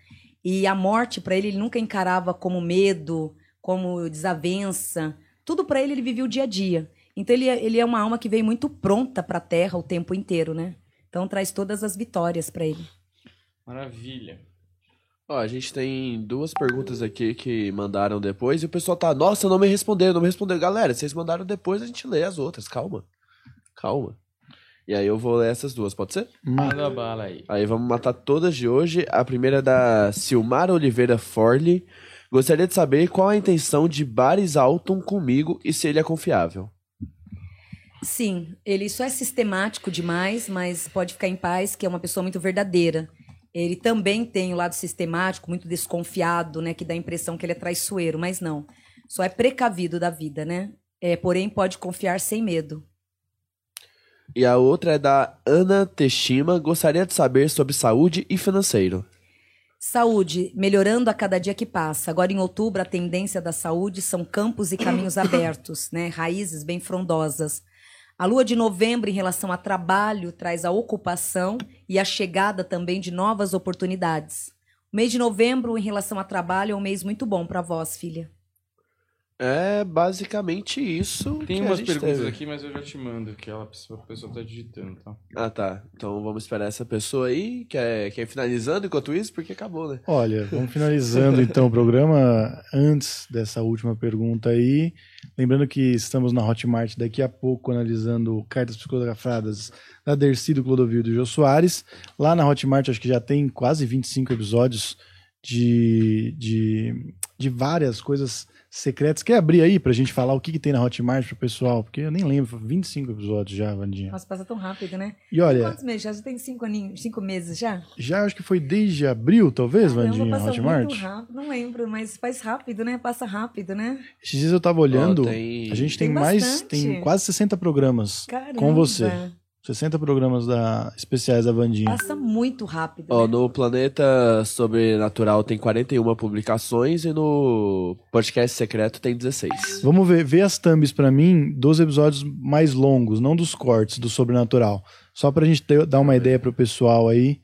E a morte, para ele, ele nunca encarava como medo, como desavença. Tudo para ele, ele vivia o dia a dia. Então, ele, é- ele é uma alma que veio muito pronta para a Terra o tempo inteiro, né? Então, traz todas as vitórias para ele. Maravilha. Ó, a gente tem duas perguntas aqui que mandaram depois e o pessoal tá, nossa, não me respondeu, não me respondeu. Galera, vocês mandaram depois, a gente lê as outras, calma. Calma. E aí eu vou ler essas duas, pode ser? Manda bala aí. Aí vamos matar todas de hoje. A primeira é da Silmar Oliveira Forli. Gostaria de saber qual a intenção de Baris Alton comigo e se ele é confiável. Sim, ele só é sistemático demais, mas pode ficar em paz, que é uma pessoa muito verdadeira. Ele também tem o lado sistemático, muito desconfiado, né? Que dá a impressão que ele é traiçoeiro, mas não. Só é precavido da vida, né? É, porém, pode confiar sem medo. E a outra é da Ana Teshima. Gostaria de saber sobre saúde e financeiro. Saúde, melhorando a cada dia que passa. Agora, em outubro, a tendência da saúde são campos e caminhos abertos, né? Raízes bem frondosas. A lua de novembro, em relação a trabalho, traz a ocupação e a chegada também de novas oportunidades. O mês de novembro, em relação a trabalho, é um mês muito bom para vós, filha. É basicamente isso. Tem que a umas gente perguntas teve. aqui, mas eu já te mando, que ela, a pessoa tá digitando, tá? Ah, tá. Então vamos esperar essa pessoa aí, que é, que é finalizando enquanto isso, porque acabou, né? Olha, vamos finalizando então o programa. Antes dessa última pergunta aí, lembrando que estamos na Hotmart daqui a pouco analisando cartas psicografadas da Dercy do Clodovil e do Jô Soares. Lá na Hotmart acho que já tem quase 25 episódios de, de, de várias coisas secretas. Quer abrir aí pra gente falar o que, que tem na Hotmart pro pessoal? Porque eu nem lembro, 25 episódios já, Vandinha. Nossa, passa tão rápido, né? E olha, Quantos meses já? Já tem cinco, aninhos, cinco meses já? já acho que foi desde abril, talvez, Caramba, Vandinha, passa Hotmart? muito rápido. Não lembro, mas faz rápido, né? Passa rápido, né? Esses dias eu tava olhando, Ó, tem- a gente tem, Tem mais, bastante. tem quase 60 programas Caramba. com você. 60 programas da, especiais da Vandinha. Passa muito rápido. Ó, né? no Planeta Sobrenatural tem 41 publicações e no Podcast Secreto tem 16. Vamos ver, ver as thumbs pra mim dos episódios mais longos, não dos cortes do Sobrenatural. Só pra gente ter- dar uma ideia pro pessoal aí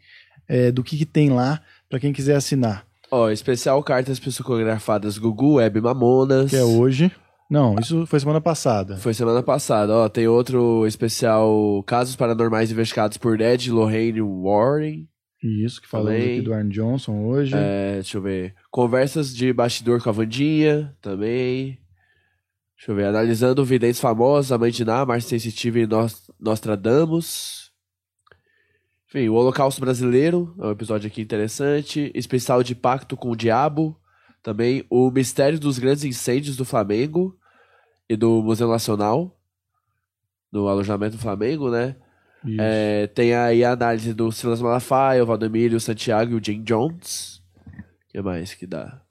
é, do que, que tem lá, pra quem quiser assinar. Ó, especial Cartas Psicografadas Gugu, Web Mamonas. Que é hoje. Não, isso foi semana passada. Foi semana passada, ó. Tem outro especial Casos Paranormais Investigados por Ed Lorraine Warren. Isso, que falamos Também. aqui do Arne Johnson hoje. É, deixa eu ver. Conversas de bastidor com a Vandinha, também. Deixa eu ver. Analisando videntes famosos, a Mãe de Ná, Márcia Sensitiva e Nos- Nostradamus. Enfim, o Holocausto Brasileiro, é um episódio aqui interessante. Especial de Pacto com o Diabo. Também o Mistério dos Grandes Incêndios do Flamengo e do Museu Nacional. Do alojamento do Flamengo, né? É, tem aí a análise do Silas Malafaia, o Valdemiro, o Santiago e o Jim Jones. O que mais que dá?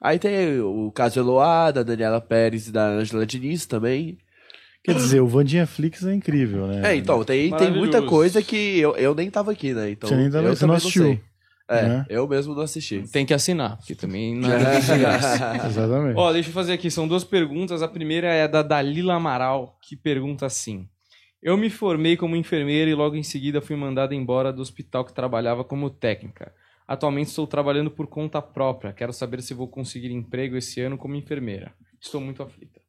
Aí tem o caso Eloá, da Daniela Pérez e da Angela Diniz também. Quer dizer, o Vandinha Flix é incrível, né? É, então, tem, tem muita coisa que eu, eu nem tava aqui, né? Então, Você nem tava- eu você não assistiu, sei. É, né? eu mesmo não assisti. Tem que assinar, porque também nada é de graça. Exatamente. Ó, deixa eu fazer aqui, são duas perguntas. A primeira é da Dalila Amaral, que pergunta assim: Eu me formei como enfermeira e logo em seguida fui mandada embora do hospital que trabalhava como técnica. Atualmente estou trabalhando por conta própria. Quero saber se vou conseguir emprego esse ano como enfermeira. Estou muito aflita.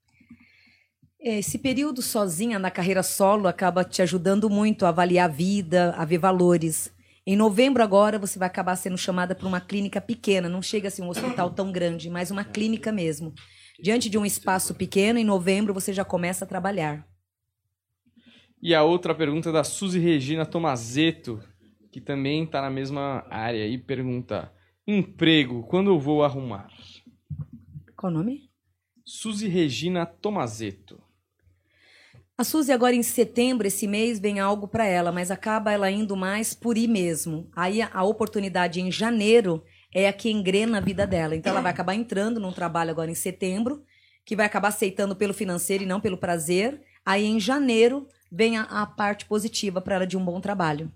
Esse período sozinha na carreira solo acaba te ajudando muito a avaliar a vida, a ver valores. Em novembro agora você vai acabar sendo chamada para uma clínica pequena, não chega a ser um hospital tão grande, mas uma clínica mesmo. Diante de um espaço pequeno, em novembro você já começa a trabalhar. E a outra pergunta é da Suzy Regina Tomazeto, que também está na mesma área e pergunta: Emprego, quando eu vou arrumar? Qual o nome? Suzy Regina Tomazeto. A Suzy agora em setembro, esse mês, vem algo para ela, mas acaba ela indo mais por ir mesmo. Aí a, oportunidade em janeiro é a que engrena a vida dela. Então ela vai acabar entrando num trabalho agora em setembro, que vai acabar aceitando pelo financeiro e não pelo prazer. Aí em janeiro vem a, a parte positiva para ela de um bom trabalho.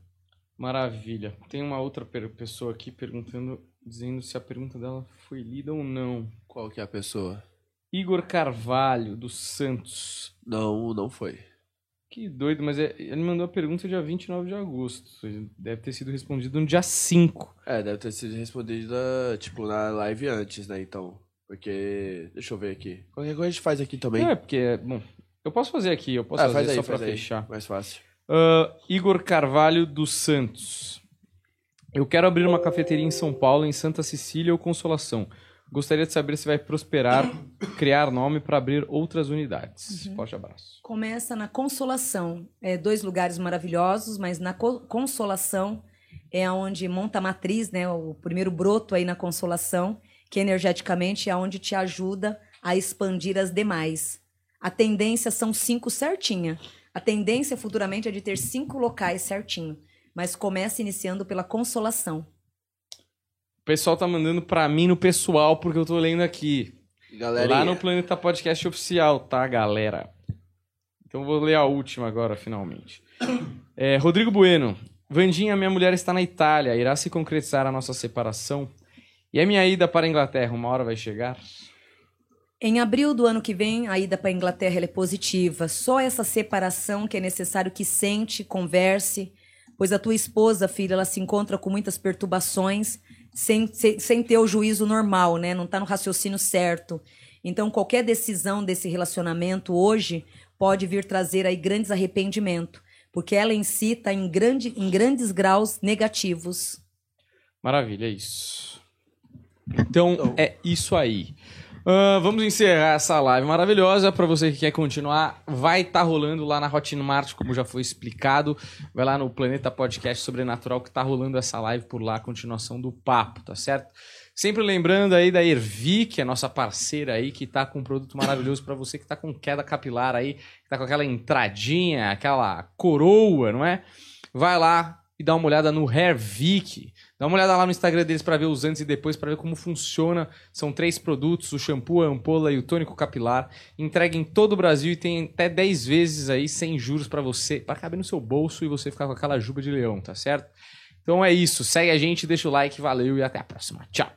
Maravilha. Tem uma outra pessoa aqui perguntando, dizendo se a pergunta dela foi lida ou não. Qual que é a pessoa? Igor Carvalho, do Santos. Não, não foi. Que doido, mas é- ele mandou a pergunta dia 29 de agosto. Deve ter sido respondido no dia 5. É, deve ter sido respondida, tipo, na live antes, né, então. Porque. Deixa eu ver aqui. Qualquer coisa a gente faz aqui também. É, porque, bom, eu posso fazer aqui, eu posso Ah, fazer faz aí, só pra faz aí. fechar. Mais fácil. Ah, Igor Carvalho dos Santos. Eu quero abrir uma cafeteria em São Paulo, em Santa Cecília ou Consolação. Gostaria de saber se vai prosperar, criar nome para abrir outras unidades. Uhum. Forte abraço. Começa na Consolação. É dois lugares maravilhosos, mas na Co- Consolação é onde monta a matriz, né? O primeiro broto aí na Consolação, que energeticamente é onde te ajuda a expandir as demais. A tendência são cinco certinha. A tendência futuramente é de ter cinco locais certinho. Mas começa iniciando pela Consolação. O pessoal tá mandando pra mim no pessoal, porque eu tô lendo aqui. Galera, Lá no Planeta Podcast Oficial, tá, galera? Então vou ler a última agora, finalmente. É, Rodrigo Bueno. Vandinha, minha mulher está na Itália. Irá se concretizar a nossa separação? E a minha ida para a Inglaterra, uma hora vai chegar? Em abril do ano que vem, a ida para a Inglaterra ela é positiva. Só essa separação que é necessário que sente, converse, pois a tua esposa, filha, ela se encontra com muitas perturbações, sem, sem, sem ter o juízo normal, né? Não está no raciocínio certo. Então, qualquer decisão desse relacionamento hoje pode vir trazer aí grandes arrependimentos, porque ela em si está em, grande, em grandes graus negativos. Maravilha, é isso. Então, é isso aí. Ah, vamos encerrar essa live maravilhosa. Para você que quer continuar, vai estar rolando lá na Hotmart, como já foi explicado. Vai lá no Planeta Podcast Sobrenatural que tá rolando essa live por lá, a continuação do papo, tá certo? Sempre lembrando aí da Ervi, que é nossa parceira aí, que tá com um produto maravilhoso para você que tá com queda capilar aí, que tá com aquela entradinha, aquela coroa, não é? Vai lá e dá uma olhada no Hair Vic. Dá uma olhada lá no Instagram deles para ver os antes e depois, para ver como funciona. São três produtos: o shampoo, a ampola e o tônico capilar. Entrega em todo o Brasil e tem até 10 vezes aí sem juros para você, para caber no seu bolso e você ficar com aquela juba de leão, tá certo? Então é isso. Segue a gente, deixa o like, valeu e até a próxima. Tchau.